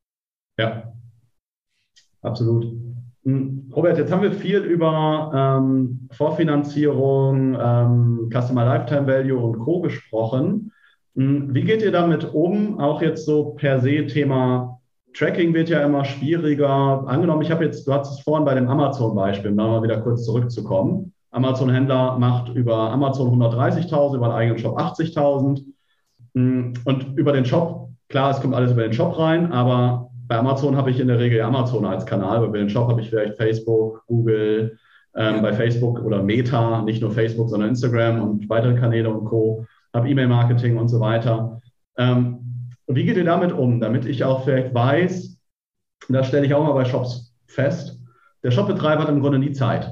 Ja, absolut. Hm, Robert, jetzt haben wir viel über ähm, Vorfinanzierung, ähm, Customer Lifetime Value und Co. gesprochen. Hm, wie geht ihr damit um? Auch jetzt so per se Thema Tracking wird ja immer schwieriger. Angenommen, ich habe jetzt, du hast es vorhin bei dem Amazon-Beispiel, um da mal wieder kurz zurückzukommen. Amazon-Händler macht über Amazon 130.000, über den eigenen Shop 80.000. Hm, und über den Shop, klar, es kommt alles über den Shop rein, aber bei Amazon habe ich in der Regel Amazon als Kanal, bei den Shop habe ich vielleicht Facebook, Google, ähm, bei Facebook oder Meta, nicht nur Facebook, sondern Instagram und weitere Kanäle und Co. Habe E-Mail-Marketing und so weiter. Ähm, wie geht ihr damit um, damit ich auch vielleicht weiß, das stelle ich auch mal bei Shops fest, der Shopbetreiber hat im Grunde nie Zeit.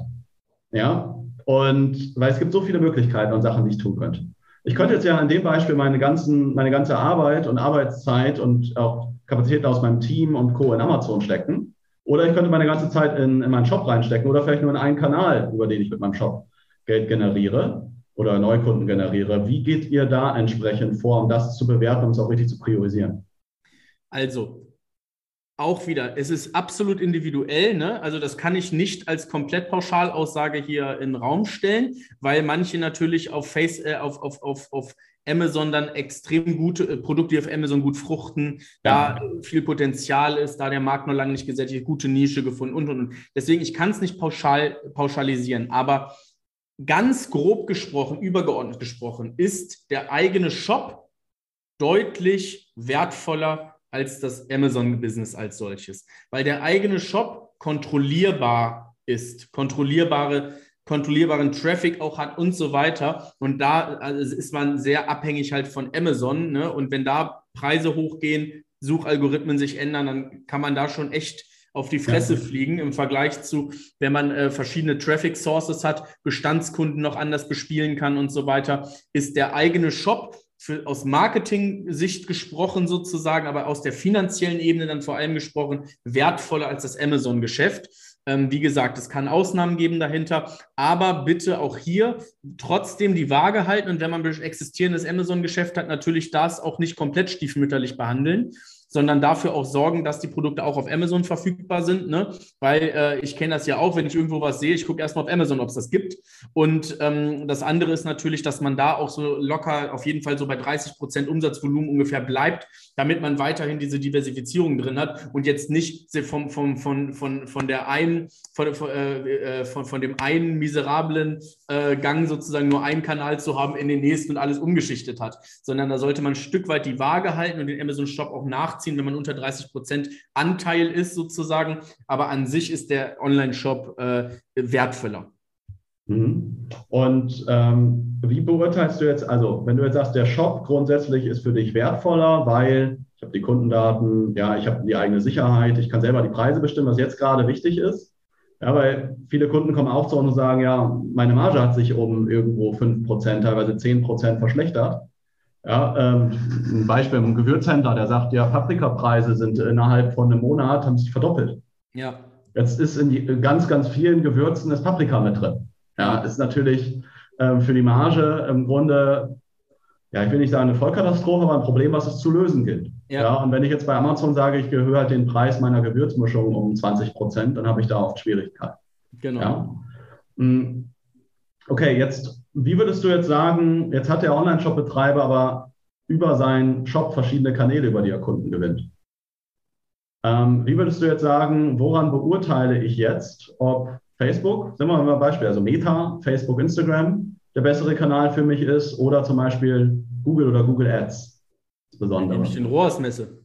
Ja, und weil es gibt so viele Möglichkeiten und Sachen, die ich tun könnte. Ich könnte jetzt ja an dem Beispiel meine, ganzen, meine ganze Arbeit und Arbeitszeit und auch Kapazitäten aus meinem Team und Co. in Amazon stecken. Oder ich könnte meine ganze Zeit in, in meinen Shop reinstecken oder vielleicht nur in einen Kanal, über den ich mit meinem Shop Geld generiere oder Neukunden generiere. Wie geht ihr da entsprechend vor, um das zu bewerten, um es auch richtig zu priorisieren? Also, auch wieder, es ist absolut individuell. Ne? Also das kann ich nicht als Komplettpauschalaussage hier in den Raum stellen, weil manche natürlich auf, Face, äh, auf, auf, auf, auf Amazon dann extrem gute äh, Produkte, die auf Amazon gut fruchten, ja. da viel Potenzial ist, da der Markt noch lange nicht gesättigt, gute Nische gefunden und, und, und. Deswegen, ich kann es nicht pauschal, pauschalisieren, aber ganz grob gesprochen, übergeordnet gesprochen, ist der eigene Shop deutlich wertvoller als das Amazon-Business als solches, weil der eigene Shop kontrollierbar ist, kontrollierbare, kontrollierbaren Traffic auch hat und so weiter. Und da also ist man sehr abhängig halt von Amazon. Ne? Und wenn da Preise hochgehen, Suchalgorithmen sich ändern, dann kann man da schon echt auf die Fresse ja. fliegen im Vergleich zu, wenn man äh, verschiedene Traffic Sources hat, Bestandskunden noch anders bespielen kann und so weiter, ist der eigene Shop für, aus Marketing-Sicht gesprochen sozusagen, aber aus der finanziellen Ebene dann vor allem gesprochen, wertvoller als das Amazon-Geschäft. Ähm, wie gesagt, es kann Ausnahmen geben dahinter, aber bitte auch hier trotzdem die Waage halten und wenn man existierendes Amazon-Geschäft hat, natürlich das auch nicht komplett stiefmütterlich behandeln, sondern dafür auch sorgen, dass die Produkte auch auf Amazon verfügbar sind. Ne? Weil äh, ich kenne das ja auch, wenn ich irgendwo was sehe, ich gucke erstmal auf Amazon, ob es das gibt. Und ähm, das andere ist natürlich, dass man da auch so locker auf jeden Fall so bei 30 Prozent Umsatzvolumen ungefähr bleibt, damit man weiterhin diese Diversifizierung drin hat und jetzt nicht vom, vom, von, von, von der einen, von, von, äh, äh, von, von dem einen miserablen äh, Gang sozusagen nur einen Kanal zu haben in den nächsten und alles umgeschichtet hat, sondern da sollte man ein Stück weit die Waage halten und den Amazon Shop auch nachziehen nachziehen, wenn man unter 30 Prozent Anteil ist sozusagen. Aber an sich ist der Online-Shop äh, wertvoller. Mhm. Und ähm, wie beurteilst du jetzt, also wenn du jetzt sagst, der Shop grundsätzlich ist für dich wertvoller, weil ich habe die Kundendaten, ja, ich habe die eigene Sicherheit, ich kann selber die Preise bestimmen, was jetzt gerade wichtig ist. Ja, weil viele Kunden kommen auch zu uns und sagen, ja, meine Marge hat sich um irgendwo 5%, teilweise 10% verschlechtert. Ja, ähm, ein Beispiel im Gewürzhändler, der sagt, ja, Paprikapreise sind innerhalb von einem Monat, haben sich verdoppelt. Ja. Jetzt ist in die, ganz, ganz vielen Gewürzen das Paprika mit drin. Ja, ist natürlich ähm, für die Marge im Grunde ja, ich will nicht sagen eine Vollkatastrophe, aber ein Problem, was es zu lösen gilt. Ja. ja. und wenn ich jetzt bei Amazon sage, ich erhöhe halt den Preis meiner Gewürzmischung um 20 Prozent, dann habe ich da oft Schwierigkeiten. Genau. Ja. Hm. Okay, jetzt, wie würdest du jetzt sagen, jetzt hat der Online-Shop-Betreiber aber über seinen Shop verschiedene Kanäle, über die er Kunden gewinnt. Ähm, wie würdest du jetzt sagen, woran beurteile ich jetzt, ob Facebook, sagen wir mal ein Beispiel, also Meta, Facebook, Instagram, der bessere Kanal für mich ist oder zum Beispiel Google oder Google Ads. Insbesondere. Nämlich den ROAS messe.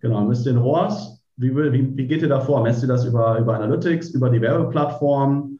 Genau, misst den ROAS. Wie, wie, wie geht ihr da vor? Messt ihr das über, über Analytics, über die Werbeplattform?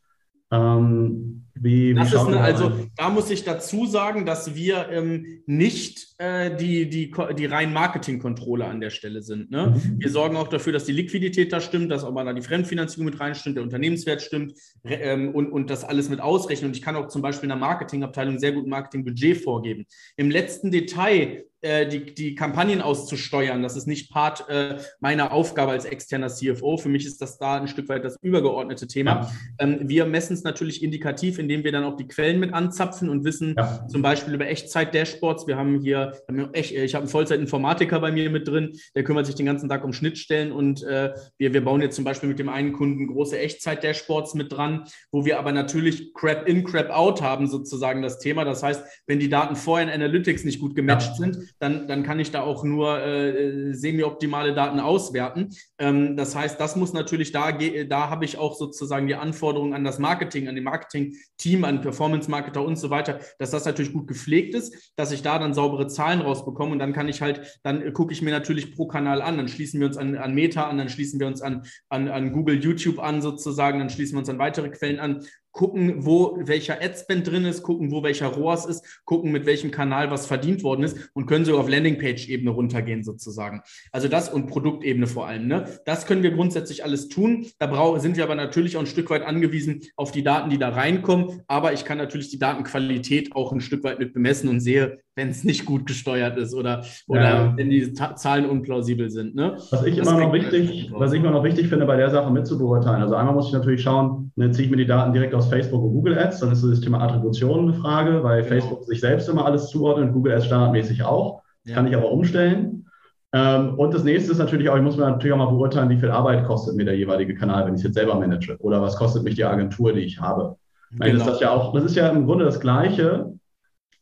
Ähm, wie, wie eine, also da muss ich dazu sagen, dass wir ähm, nicht äh, die, die, die rein Marketingkontrolle an der Stelle sind. Ne? Mhm. Wir sorgen auch dafür, dass die Liquidität da stimmt, dass aber da die Fremdfinanzierung mit rein stimmt, der Unternehmenswert stimmt ähm, und, und das alles mit ausrechnen. Und ich kann auch zum Beispiel in der Marketingabteilung sehr gut Marketingbudget vorgeben. Im letzten Detail äh, die, die Kampagnen auszusteuern. Das ist nicht Part äh, meiner Aufgabe als externer CFO. Für mich ist das da ein Stück weit das übergeordnete Thema. Ja. Ähm, wir messen es natürlich indikativ, indem wir dann auch die Quellen mit anzapfen und wissen, ja. zum Beispiel über Echtzeit-Dashboards. Wir haben hier, ich habe einen Vollzeit-Informatiker bei mir mit drin, der kümmert sich den ganzen Tag um Schnittstellen und äh, wir, wir bauen jetzt zum Beispiel mit dem einen Kunden große Echtzeit-Dashboards mit dran, wo wir aber natürlich Crap in, Crap out haben, sozusagen das Thema. Das heißt, wenn die Daten vorher in Analytics nicht gut gematcht ja. sind, dann, dann kann ich da auch nur äh, semi-optimale Daten auswerten. Ähm, das heißt, das muss natürlich da, da habe ich auch sozusagen die Anforderungen an das Marketing, an den Marketing-Team, an Performance-Marketer und so weiter, dass das natürlich gut gepflegt ist, dass ich da dann saubere Zahlen rausbekomme und dann kann ich halt, dann gucke ich mir natürlich pro Kanal an, dann schließen wir uns an, an Meta an, dann schließen wir uns an, an, an Google, YouTube an sozusagen, dann schließen wir uns an weitere Quellen an gucken, wo welcher Adspend drin ist, gucken, wo welcher ROAS ist, gucken, mit welchem Kanal was verdient worden ist und können so auf Landingpage-Ebene runtergehen sozusagen. Also das und Produktebene vor allem. Ne? Das können wir grundsätzlich alles tun. Da brauch, sind wir aber natürlich auch ein Stück weit angewiesen auf die Daten, die da reinkommen. Aber ich kann natürlich die Datenqualität auch ein Stück weit mit bemessen und sehe, wenn es nicht gut gesteuert ist oder, oder ja. wenn die Ta Zahlen unplausibel sind. Ne? Was ich immer noch wichtig, was ich immer noch wichtig finde, bei der Sache mitzubeurteilen. Also einmal muss ich natürlich schauen, ne, ziehe ich mir die Daten direkt aus Facebook und Google Ads, dann ist das Thema Attribution eine Frage, weil genau. Facebook sich selbst immer alles zuordnet und Google Ads standardmäßig auch. Das ja. kann ich aber umstellen. Ähm, und das nächste ist natürlich auch, ich muss mir natürlich auch mal beurteilen, wie viel Arbeit kostet mir der jeweilige Kanal, wenn ich es jetzt selber manage. Oder was kostet mich die Agentur, die ich habe. Genau. Das, ist das, ja auch, das ist ja im Grunde das Gleiche,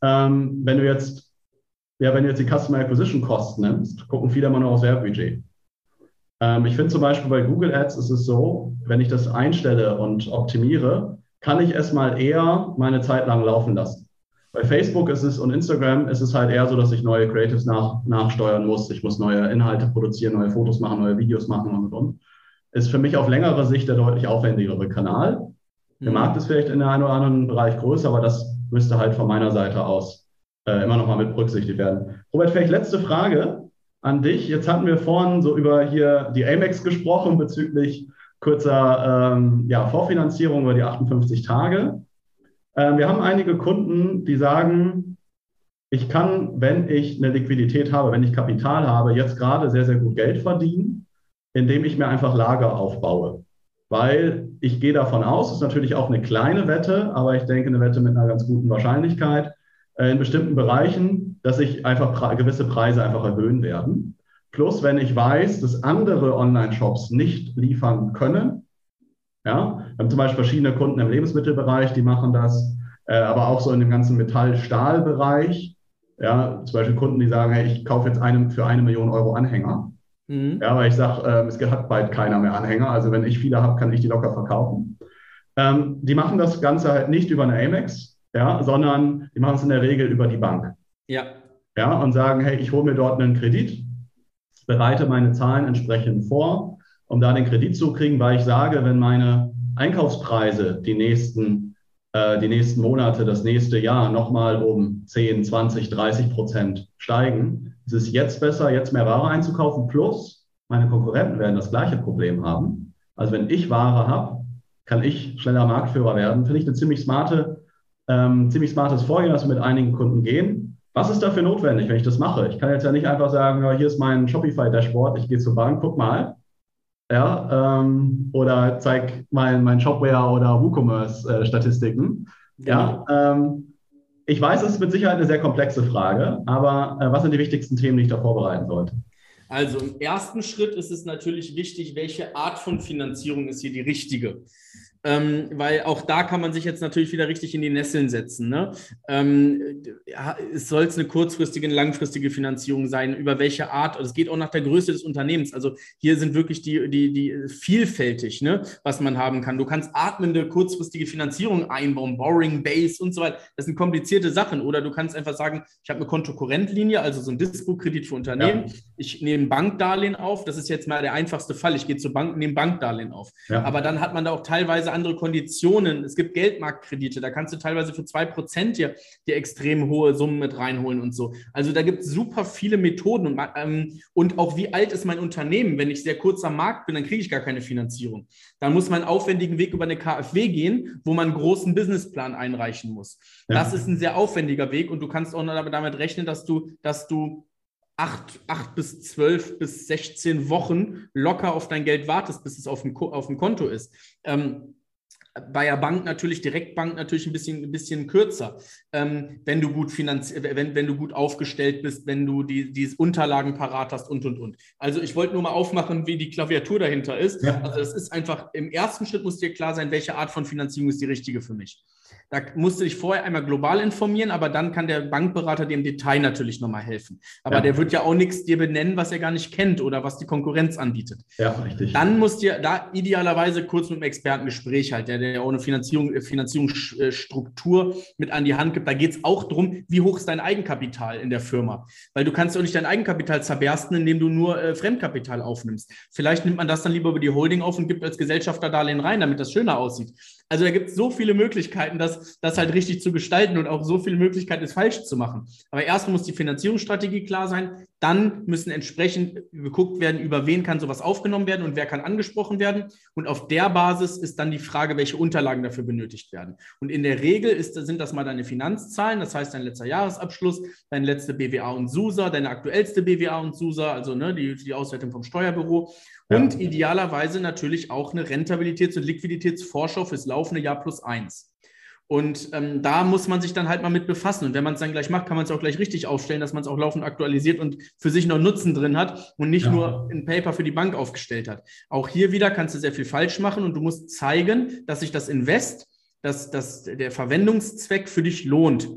ähm, wenn du jetzt, ja, wenn du jetzt die Customer Acquisition Kosten nimmst, gucken viele immer nur aufs Werbebudget. Ähm, ich finde zum Beispiel bei Google Ads ist es so, wenn ich das einstelle und optimiere, kann ich es mal eher meine Zeit lang laufen lassen. Bei Facebook ist es und Instagram ist es halt eher so, dass ich neue Creatives nach, nachsteuern muss. Ich muss neue Inhalte produzieren, neue Fotos machen, neue Videos machen und und und. Ist für mich auf längere Sicht der deutlich aufwendigere Kanal. Der mhm. Markt ist vielleicht in einem oder anderen Bereich größer, aber das müsste halt von meiner Seite aus äh, immer noch mal mit berücksichtigt werden. Robert, vielleicht letzte Frage an dich. Jetzt hatten wir vorhin so über hier die Amex gesprochen bezüglich kurzer ähm, ja, Vorfinanzierung über die 58 Tage. Ähm, wir haben einige Kunden, die sagen, ich kann, wenn ich eine Liquidität habe, wenn ich Kapital habe, jetzt gerade sehr, sehr gut Geld verdienen, indem ich mir einfach Lager aufbaue weil ich gehe davon aus, es ist natürlich auch eine kleine Wette, aber ich denke eine Wette mit einer ganz guten Wahrscheinlichkeit äh, in bestimmten Bereichen, dass sich einfach gewisse Preise einfach erhöhen werden. Plus, wenn ich weiß, dass andere Online-Shops nicht liefern können, ja, wir haben zum Beispiel verschiedene Kunden im Lebensmittelbereich, die machen das, äh, aber auch so in dem ganzen Metall-Stahl-Bereich. Ja, zum Beispiel Kunden, die sagen, hey, ich kaufe jetzt einem für eine Million Euro Anhänger. Mhm. Ja, weil ich sage, ähm, es hat bald keiner mehr Anhänger. Also wenn ich viele habe, kann ich die locker verkaufen. Ähm, die machen das Ganze halt nicht über eine Amex, ja, sondern die machen es in der Regel über die Bank. Ja. Ja, und sagen, hey, ich hole mir dort einen Kredit, bereite meine Zahlen entsprechend vor, um da den Kredit zu kriegen, weil ich sage, wenn meine Einkaufspreise die nächsten, äh, die nächsten Monate, das nächste Jahr nochmal um 10, 20, 30 Prozent steigen, es ist jetzt besser, jetzt mehr Ware einzukaufen, plus meine Konkurrenten werden das gleiche Problem haben. Also wenn ich Ware habe, kann ich schneller Marktführer werden. Finde ich eine ziemlich smarte, ähm, ziemlich smartes Vorgehen, dass wir mit einigen Kunden gehen. Was ist dafür notwendig, wenn ich das mache? Ich kann jetzt ja nicht einfach sagen, ja, hier ist mein Shopify-Dashboard, ich gehe zur Bank, guck mal. Ja, ähm, oder zeig mein, mein Shopware oder WooCommerce-Statistiken. Äh, ja, genau. ähm, Ich weiß, es ist mit Sicherheit eine sehr komplexe Frage, aber äh, was sind die wichtigsten Themen, die ich da vorbereiten sollte? Also im ersten Schritt ist es natürlich wichtig, welche Art von Finanzierung ist hier die richtige ähm, weil auch da kann man sich jetzt natürlich wieder richtig in die Nesseln setzen. Ne? Ähm, soll es eine kurzfristige, eine langfristige Finanzierung sein, über welche Art, es geht auch nach der Größe des Unternehmens. Also hier sind wirklich die, die, die vielfältig, ne, was man haben kann. Du kannst atmende, kurzfristige Finanzierung einbauen, Borrowing Base und so weiter. Das sind komplizierte Sachen. Oder du kannst einfach sagen, ich habe eine Kontokorrentlinie, also so ein Dispo-Kredit für Unternehmen. Ja. Ich nehme Bankdarlehen auf. Das ist jetzt mal der einfachste Fall. Ich gehe zur Bank und nehme Bankdarlehen auf. Ja. Aber dann hat man da auch teilweise teilweise andere Konditionen. Es gibt Geldmarktkredite, da kannst du teilweise für 2% dir, dir extrem hohe Summen mit reinholen und so. Also da gibt es super viele Methoden und, ähm, und auch wie alt ist mein Unternehmen? Wenn ich sehr kurz am Markt bin, dann kriege ich gar keine Finanzierung. Dann muss man einen aufwendigen Weg über eine KfW gehen, wo man einen großen Businessplan einreichen muss. Ja. Das ist ein sehr aufwendiger Weg und du kannst auch damit rechnen, dass du, dass du acht, acht bis zwölf bis 16 Wochen locker auf dein Geld wartest, bis es auf dem, auf dem Konto ist. Ähm, bei der Bank natürlich, Direktbank natürlich ein bisschen, ein bisschen kürzer. Ähm, wenn du gut wenn, wenn du gut aufgestellt bist, wenn du die, die Unterlagen parat hast und und und. Also ich wollte nur mal aufmachen, wie die Klaviatur dahinter ist. Ja. Also es ist einfach, im ersten Schritt muss dir klar sein, welche Art von Finanzierung ist die richtige für mich. Da musst du dich vorher einmal global informieren, aber dann kann der Bankberater dir im Detail natürlich nochmal helfen. Aber ja. der wird ja auch nichts dir benennen, was er gar nicht kennt oder was die Konkurrenz anbietet. Ja, richtig. Dann musst du da idealerweise kurz mit einem Expertengespräch halt, der, der auch eine Finanzierung, äh, Finanzierungsstruktur mit an die Hand gibt. Da geht es auch darum, wie hoch ist dein Eigenkapital in der Firma. Weil du kannst auch nicht dein Eigenkapital zerbersten, indem du nur äh, Fremdkapital aufnimmst. Vielleicht nimmt man das dann lieber über die Holding auf und gibt als Gesellschafter Darlehen rein, damit das schöner aussieht. Also da gibt es so viele Möglichkeiten, das, das halt richtig zu gestalten und auch so viele Möglichkeiten, es falsch zu machen. Aber erstmal muss die Finanzierungsstrategie klar sein. Dann müssen entsprechend geguckt werden, über wen kann sowas aufgenommen werden und wer kann angesprochen werden. Und auf der Basis ist dann die Frage, welche Unterlagen dafür benötigt werden. Und in der Regel ist, sind das mal deine Finanzzahlen, das heißt dein letzter Jahresabschluss, dein letzte BWA und SUSA, deine aktuellste BWA und SUSA, also ne, die, die Auswertung vom Steuerbüro und ja. idealerweise natürlich auch eine Rentabilitäts- und Liquiditätsvorschau fürs laufende Jahr plus eins. Und ähm, da muss man sich dann halt mal mit befassen. Und wenn man es dann gleich macht, kann man es auch gleich richtig aufstellen, dass man es auch laufend aktualisiert und für sich noch Nutzen drin hat und nicht ja. nur ein Paper für die Bank aufgestellt hat. Auch hier wieder kannst du sehr viel falsch machen und du musst zeigen, dass sich das Invest, dass, dass der Verwendungszweck für dich lohnt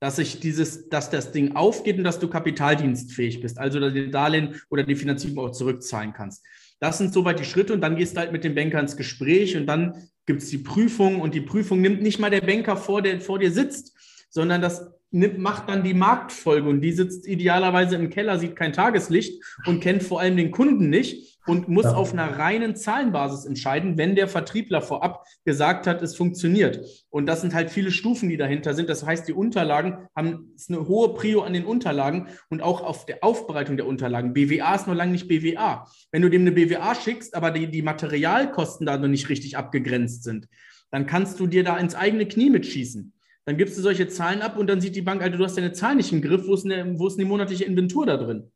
dass sich dieses, dass das Ding aufgeht und dass du kapitaldienstfähig bist, also dass du Darlehen oder die Finanzierung auch zurückzahlen kannst. Das sind soweit die Schritte und dann gehst du halt mit dem Banker ins Gespräch und dann gibt es die Prüfung und die Prüfung nimmt nicht mal der Banker vor, der vor dir sitzt, sondern das nimmt, macht dann die Marktfolge und die sitzt idealerweise im Keller, sieht kein Tageslicht und kennt vor allem den Kunden nicht und muss auf einer reinen Zahlenbasis entscheiden, wenn der Vertriebler vorab gesagt hat, es funktioniert. Und das sind halt viele Stufen, die dahinter sind. Das heißt, die Unterlagen haben ist eine hohe Prio an den Unterlagen und auch auf der Aufbereitung der Unterlagen. BWA ist noch lange nicht BWA. Wenn du dem eine BWA schickst, aber die, die Materialkosten da noch nicht richtig abgegrenzt sind, dann kannst du dir da ins eigene Knie mitschießen. Dann gibst du solche Zahlen ab und dann sieht die Bank, Alter, du hast deine Zahl nicht im Griff, wo ist, eine, wo ist eine monatliche Inventur da drin?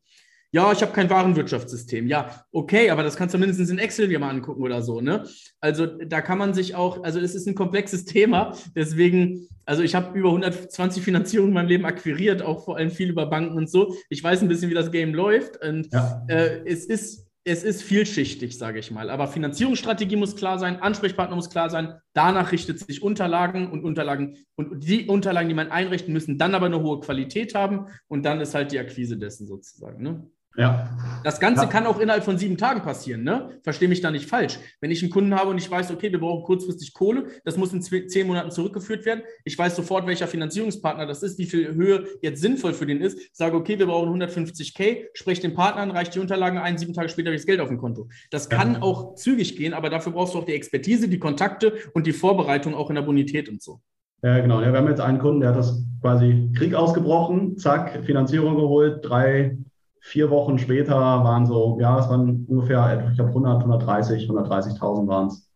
Ja, ich habe kein Warenwirtschaftssystem. Ja, okay, aber das kannst du mindestens in Excel dir mal angucken oder so. Ne? Also da kann man sich auch, also es ist ein komplexes Thema. Deswegen, also ich habe über 120 Finanzierungen in meinem Leben akquiriert, auch vor allem viel über Banken und so. Ich weiß ein bisschen, wie das Game läuft. Und ja. äh, es ist es ist vielschichtig, sage ich mal. Aber Finanzierungsstrategie muss klar sein, Ansprechpartner muss klar sein. Danach richtet sich Unterlagen und Unterlagen und die Unterlagen, die man einrichten, müssen dann aber eine hohe Qualität haben und dann ist halt die Akquise dessen sozusagen. Ne? Ja. Das Ganze ja. kann auch innerhalb von sieben Tagen passieren, ne? Verstehe mich da nicht falsch. Wenn ich einen Kunden habe und ich weiß, okay, wir brauchen kurzfristig Kohle, das muss in zehn Monaten zurückgeführt werden. Ich weiß sofort, welcher Finanzierungspartner das ist, wie viel Höhe jetzt sinnvoll für den ist. Sage, okay, wir brauchen 150k, spreche den Partner an, reiche die Unterlagen ein, sieben Tage später habe ich das Geld auf dem Konto. Das kann ja. auch zügig gehen, aber dafür brauchst du auch die Expertise, die Kontakte und die Vorbereitung auch in der Bonität und so. Ja, genau. Ja, wir haben jetzt einen Kunden, der hat das quasi Krieg ausgebrochen, zack, Finanzierung geholt, drei vier Wochen später waren so, ja, es waren ungefähr, ich glaube 100, 130, 130.000 waren es,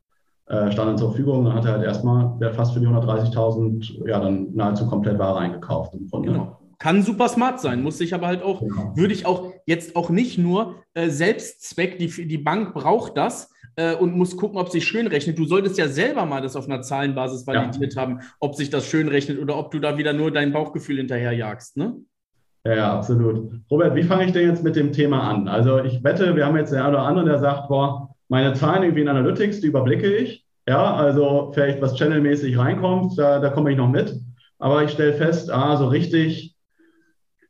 äh, standen zur Verfügung. Dann hat er halt erstmal der fast für die 130.000 ja dann nahezu komplett Ware eingekauft. Im Grunde. Genau. Kann super smart sein, muss ich aber halt auch, genau. würde ich auch jetzt auch nicht nur äh, Selbstzweck, die, die Bank braucht das, äh, und musst gucken, ob sich schön rechnet. Du solltest ja selber mal das auf einer Zahlenbasis validiert ja. haben, ob sich das schön rechnet oder ob du da wieder nur dein Bauchgefühl hinterherjagst. Ne? Ja, ja, absolut. Robert, wie fange ich denn jetzt mit dem Thema an? Also ich wette, wir haben jetzt den einen oder anderen, der sagt, boah, meine Zahlen irgendwie in Analytics, die überblicke ich. Ja, also vielleicht was channelmäßig reinkommt, da, da komme ich noch mit. Aber ich stelle fest, ah, so richtig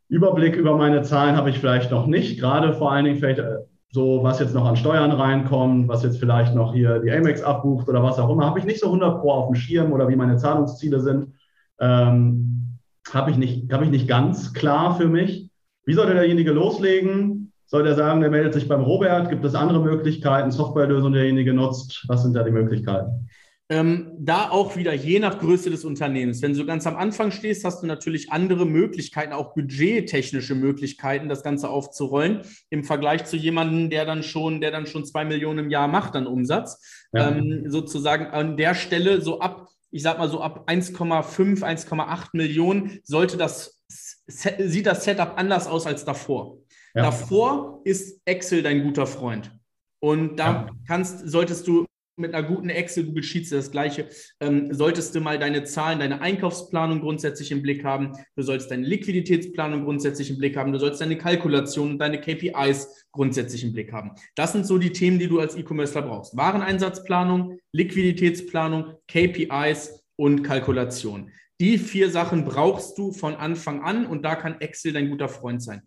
Überblick über meine Zahlen habe ich vielleicht noch nicht. Gerade vor allen Dingen vielleicht äh, so, was jetzt noch an Steuern reinkommt, was jetzt vielleicht noch hier die Amex abbucht oder was auch immer, habe ich nicht so 100 Pro auf dem Schirm oder wie meine Zahlungsziele sind. Ähm, habe ich, nicht, hab ich nicht ganz klar für mich. Wie sollte derjenige loslegen? Soll der sagen, der meldet sich beim Robert? Gibt es andere Möglichkeiten, Softwarelösungen, derjenige nutzt? Was sind da die Möglichkeiten? Ähm, da auch wieder je nach Größe des Unternehmens. Wenn du ganz am Anfang stehst, hast du natürlich andere Möglichkeiten, auch budgettechnische Möglichkeiten, das Ganze aufzurollen, im Vergleich zu jemandem, der dann schon, der dann schon zwei Millionen im Jahr macht an Umsatz. Ja. Ähm, sozusagen an der Stelle so ab ich sag mal so ab 1,5, 1,8 Millionen sollte das, sieht das Setup anders aus als davor. Ja. Davor ist Excel dein guter Freund. Und da ja. kannst, solltest du mit einer guten Excel, Google Sheets das gleiche, ähm, solltest du mal deine Zahlen, deine Einkaufsplanung grundsätzlich im Blick haben. Du solltest deine Liquiditätsplanung grundsätzlich im Blick haben. Du solltest deine Kalkulation und deine KPIs grundsätzlich im Blick haben. Das sind so die Themen, die du als E-Commercer brauchst. Wareneinsatzplanung, Liquiditätsplanung, KPIs und Kalkulation. Die vier Sachen brauchst du von Anfang an und da kann Excel dein guter Freund sein.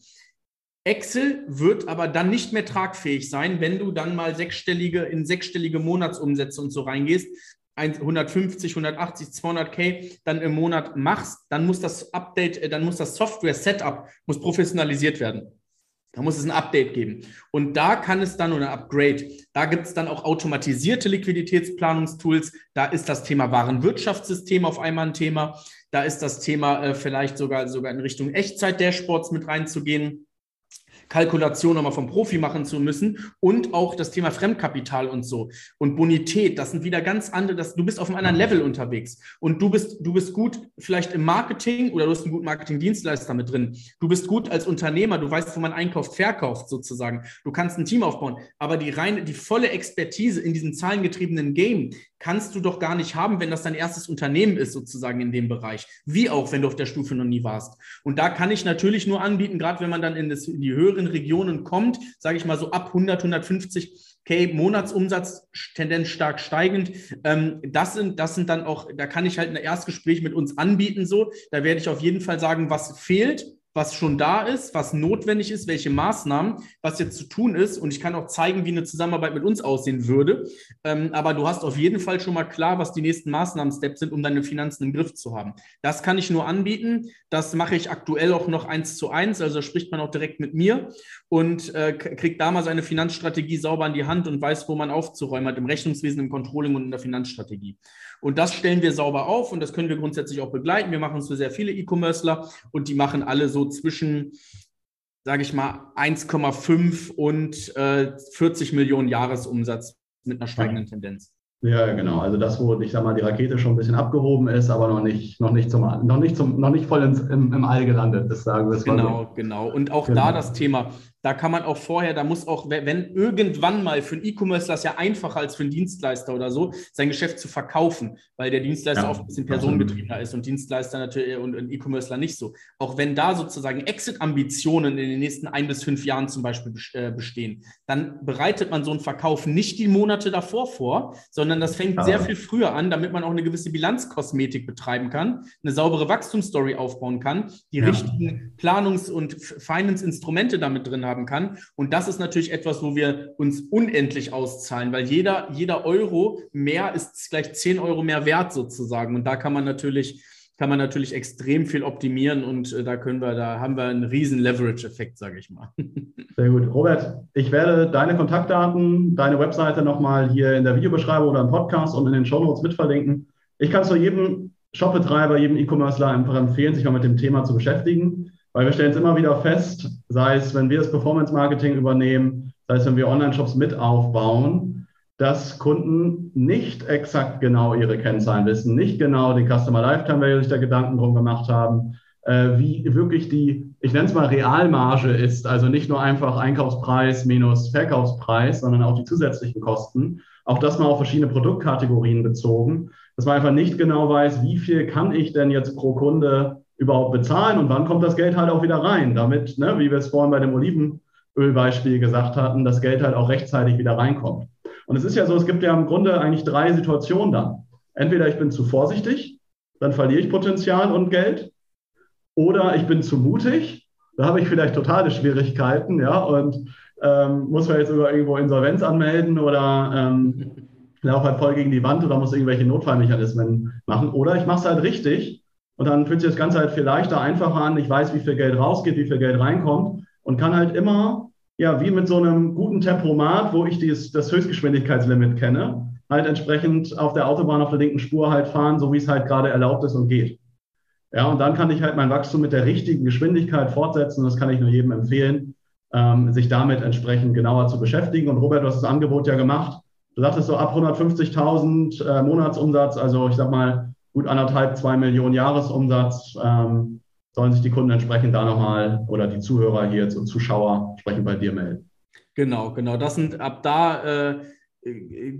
Excel wird aber dann nicht mehr tragfähig sein, wenn du dann mal sechsstellige, in sechsstellige Monatsumsätze und so reingehst, 150, 180, 200k dann im Monat machst, dann muss das Update, äh, dann muss das Software-Setup muss professionalisiert werden. Da muss es ein Update geben. Und da kann es dann oder Upgrade, da gibt es dann auch automatisierte Liquiditätsplanungstools. Da ist das Thema Warenwirtschaftssystem auf einmal ein Thema. Da ist das Thema äh, vielleicht sogar, sogar in Richtung Echtzeit-Dashboards mit reinzugehen. Kalkulation nochmal vom Profi machen zu müssen und auch das Thema Fremdkapital und so und Bonität, das sind wieder ganz andere, das, du bist auf einem anderen Level unterwegs und du bist, du bist gut vielleicht im Marketing oder du hast einen guten Marketingdienstleister mit drin. Du bist gut als Unternehmer, du weißt, wo man einkauft, verkauft sozusagen. Du kannst ein Team aufbauen, aber die reine, die volle Expertise in diesem zahlengetriebenen Game, kannst du doch gar nicht haben, wenn das dein erstes Unternehmen ist, sozusagen in dem Bereich. Wie auch, wenn du auf der Stufe noch nie warst. Und da kann ich natürlich nur anbieten, gerade wenn man dann in, das, in die höheren Regionen kommt, sage ich mal so ab 100, 150 K Monatsumsatz, Tendenz stark steigend. Ähm, das, sind, das sind dann auch, da kann ich halt ein Erstgespräch mit uns anbieten, so. Da werde ich auf jeden Fall sagen, was fehlt was schon da ist, was notwendig ist, welche Maßnahmen, was jetzt zu tun ist. Und ich kann auch zeigen, wie eine Zusammenarbeit mit uns aussehen würde. Ähm, aber du hast auf jeden Fall schon mal klar, was die nächsten Maßnahmen-Steps sind, um deine Finanzen im Griff zu haben. Das kann ich nur anbieten. Das mache ich aktuell auch noch eins zu eins. Also spricht man auch direkt mit mir und äh, kriegt da mal seine Finanzstrategie sauber in die Hand und weiß, wo man aufzuräumen hat im Rechnungswesen, im Controlling und in der Finanzstrategie. Und das stellen wir sauber auf und das können wir grundsätzlich auch begleiten. Wir machen es für sehr viele E-Commercer und die machen alle so zwischen, sage ich mal, 1,5 und äh, 40 Millionen Jahresumsatz mit einer steigenden Tendenz. Ja, genau. Also das, wo ich sag mal, die Rakete schon ein bisschen abgehoben ist, aber noch nicht, noch nicht zum, noch nicht zum, noch nicht voll ins, im, im All gelandet ist, sagen wir es mal. Genau, so. genau. Und auch genau. da das Thema da kann man auch vorher, da muss auch, wenn irgendwann mal für einen E-Commercer das ja einfacher als für einen Dienstleister oder so, sein Geschäft zu verkaufen, weil der Dienstleister ja, oft ein bisschen personengetriebener ist und Dienstleister natürlich und ein E-Commercer nicht so. Auch wenn da sozusagen Exit-Ambitionen in den nächsten ein bis fünf Jahren zum Beispiel äh, bestehen, dann bereitet man so einen Verkauf nicht die Monate davor vor, sondern das fängt sehr viel früher an, damit man auch eine gewisse Bilanzkosmetik betreiben kann, eine saubere Wachstumsstory aufbauen kann, die ja. richtigen Planungs- und Finance-Instrumente damit drin haben haben kann. Und das ist natürlich etwas, wo wir uns unendlich auszahlen, weil jeder, jeder Euro mehr ist gleich 10 Euro mehr wert sozusagen. Und da kann man natürlich kann man natürlich extrem viel optimieren und äh, da können wir, da haben wir einen riesen Leverage-Effekt, sage ich mal. Sehr gut. Robert, ich werde deine Kontaktdaten, deine Webseite nochmal hier in der Videobeschreibung oder im Podcast und in den Show Notes mitverlinken. Ich kann es nur jedem Shopbetreiber, jedem E-Commercer einfach empfehlen, sich mal mit dem Thema zu beschäftigen. Weil wir stellen es immer wieder fest, sei es, wenn wir das Performance-Marketing übernehmen, sei es, wenn wir Online-Shops mit aufbauen, dass Kunden nicht exakt genau ihre Kennzahlen wissen, nicht genau den Customer Lifetime Value sich da Gedanken drum gemacht haben, äh, wie wirklich die ich nenne es mal Realmarge ist, also nicht nur einfach Einkaufspreis minus Verkaufspreis, sondern auch die zusätzlichen Kosten. Auch das mal auf verschiedene Produktkategorien bezogen, dass man einfach nicht genau weiß, wie viel kann ich denn jetzt pro Kunde überhaupt bezahlen und wann kommt das Geld halt auch wieder rein, damit, ne, wie wir es vorhin bei dem Olivenölbeispiel gesagt hatten, das Geld halt auch rechtzeitig wieder reinkommt. Und es ist ja so, es gibt ja im Grunde eigentlich drei Situationen dann. Entweder ich bin zu vorsichtig, dann verliere ich Potenzial und Geld, oder ich bin zu mutig, da habe ich vielleicht totale Schwierigkeiten, ja, und ähm, muss vielleicht sogar irgendwo Insolvenz anmelden oder ähm, laufe halt voll gegen die Wand oder muss irgendwelche Notfallmechanismen machen. Oder ich mache es halt richtig und dann fühlt sich das Ganze halt viel leichter, einfacher an. Ich weiß, wie viel Geld rausgeht, wie viel Geld reinkommt und kann halt immer, ja, wie mit so einem guten Tempomat, wo ich dieses, das Höchstgeschwindigkeitslimit kenne, halt entsprechend auf der Autobahn auf der linken Spur halt fahren, so wie es halt gerade erlaubt ist und geht. Ja, und dann kann ich halt mein Wachstum mit der richtigen Geschwindigkeit fortsetzen. Das kann ich nur jedem empfehlen, ähm, sich damit entsprechend genauer zu beschäftigen. Und Robert, du hast das Angebot ja gemacht. Du sagtest so ab 150.000 äh, Monatsumsatz, also ich sag mal gut anderthalb, zwei Millionen Jahresumsatz, ähm, sollen sich die Kunden entsprechend da nochmal oder die Zuhörer hier, so Zuschauer, entsprechend bei dir melden. Genau, genau. Das sind ab da äh,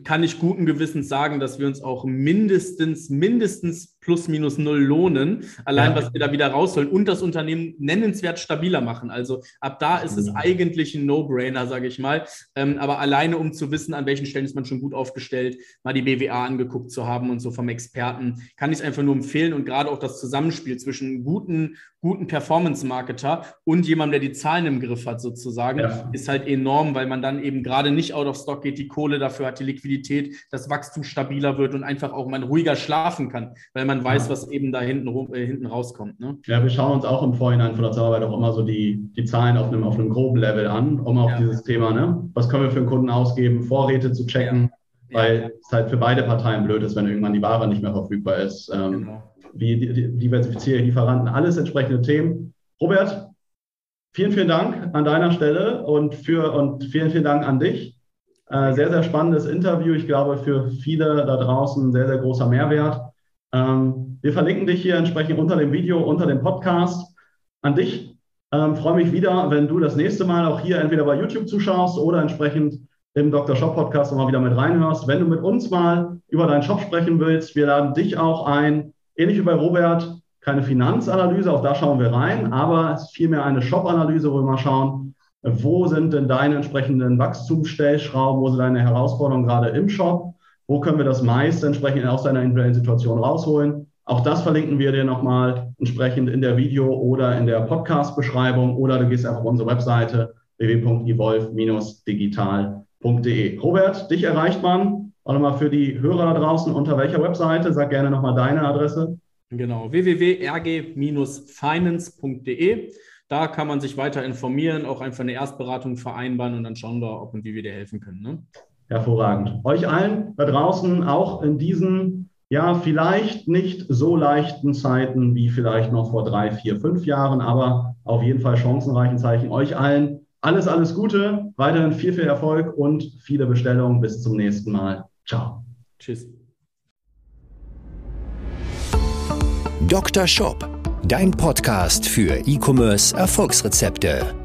kann ich guten Gewissens sagen, dass wir uns auch mindestens, mindestens plus minus null lohnen, allein ja. was wir da wieder rausholen und das Unternehmen nennenswert stabiler machen. Also ab da ist es eigentlich ein No-Brainer, sage ich mal. Ähm, aber alleine, um zu wissen, an welchen Stellen ist man schon gut aufgestellt, mal die BWA angeguckt zu haben und so vom Experten, kann ich es einfach nur empfehlen und gerade auch das Zusammenspiel zwischen guten, guten Performance-Marketer und jemandem, der die Zahlen im Griff hat, sozusagen, ja. ist halt enorm, weil man dann eben gerade nicht out of stock geht, die Kohle dafür hat, die Liquidität, das Wachstum stabiler wird und einfach auch man ruhiger schlafen kann, weil man man weiß, was eben da hinten, äh, hinten rauskommt. Ne? Ja, wir schauen uns auch im Vorhinein von der Zusammenarbeit auch immer so die, die Zahlen auf einem, auf einem groben Level an, um auf ja. dieses Thema, ne? was können wir für einen Kunden ausgeben, Vorräte zu checken, ja. weil ja. es halt für beide Parteien blöd ist, wenn irgendwann die Ware nicht mehr verfügbar ist. Ähm, genau. Wie diversifiziere Lieferanten, alles entsprechende Themen. Robert, vielen, vielen Dank an deiner Stelle und, für, und vielen, vielen Dank an dich. Äh, sehr, sehr spannendes Interview. Ich glaube, für viele da draußen sehr, sehr großer Mehrwert. Ähm, wir verlinken dich hier entsprechend unter dem Video, unter dem Podcast. An dich ähm, freue mich wieder, wenn du das nächste Mal auch hier entweder bei YouTube zuschaust oder entsprechend im Dr. Shop Podcast mal wieder mit reinhörst. Wenn du mit uns mal über deinen Shop sprechen willst, wir laden dich auch ein, ähnlich wie bei Robert, keine Finanzanalyse, auch da schauen wir rein, aber es ist vielmehr eine Shop-Analyse, wo wir mal schauen, wo sind denn deine entsprechenden Wachstumsstellschrauben, wo sind deine Herausforderungen gerade im Shop wo können wir das meiste entsprechend aus deiner individuellen Situation rausholen? Auch das verlinken wir dir nochmal entsprechend in der Video- oder in der Podcast-Beschreibung oder du gehst einfach auf unsere Webseite www.evolve-digital.de. Robert, dich erreicht man auch nochmal für die Hörer da draußen unter welcher Webseite? Sag gerne nochmal deine Adresse. Genau, www.rg-finance.de. Da kann man sich weiter informieren, auch einfach eine Erstberatung vereinbaren und dann schauen wir, ob und wie wir dir helfen können. Ne? Hervorragend. Euch allen da draußen auch in diesen, ja, vielleicht nicht so leichten Zeiten wie vielleicht noch vor drei, vier, fünf Jahren, aber auf jeden Fall chancenreichen Zeichen. Euch allen alles, alles Gute, weiterhin viel, viel Erfolg und viele Bestellungen. Bis zum nächsten Mal. Ciao. Tschüss. Dr. Shop, dein Podcast für E-Commerce Erfolgsrezepte.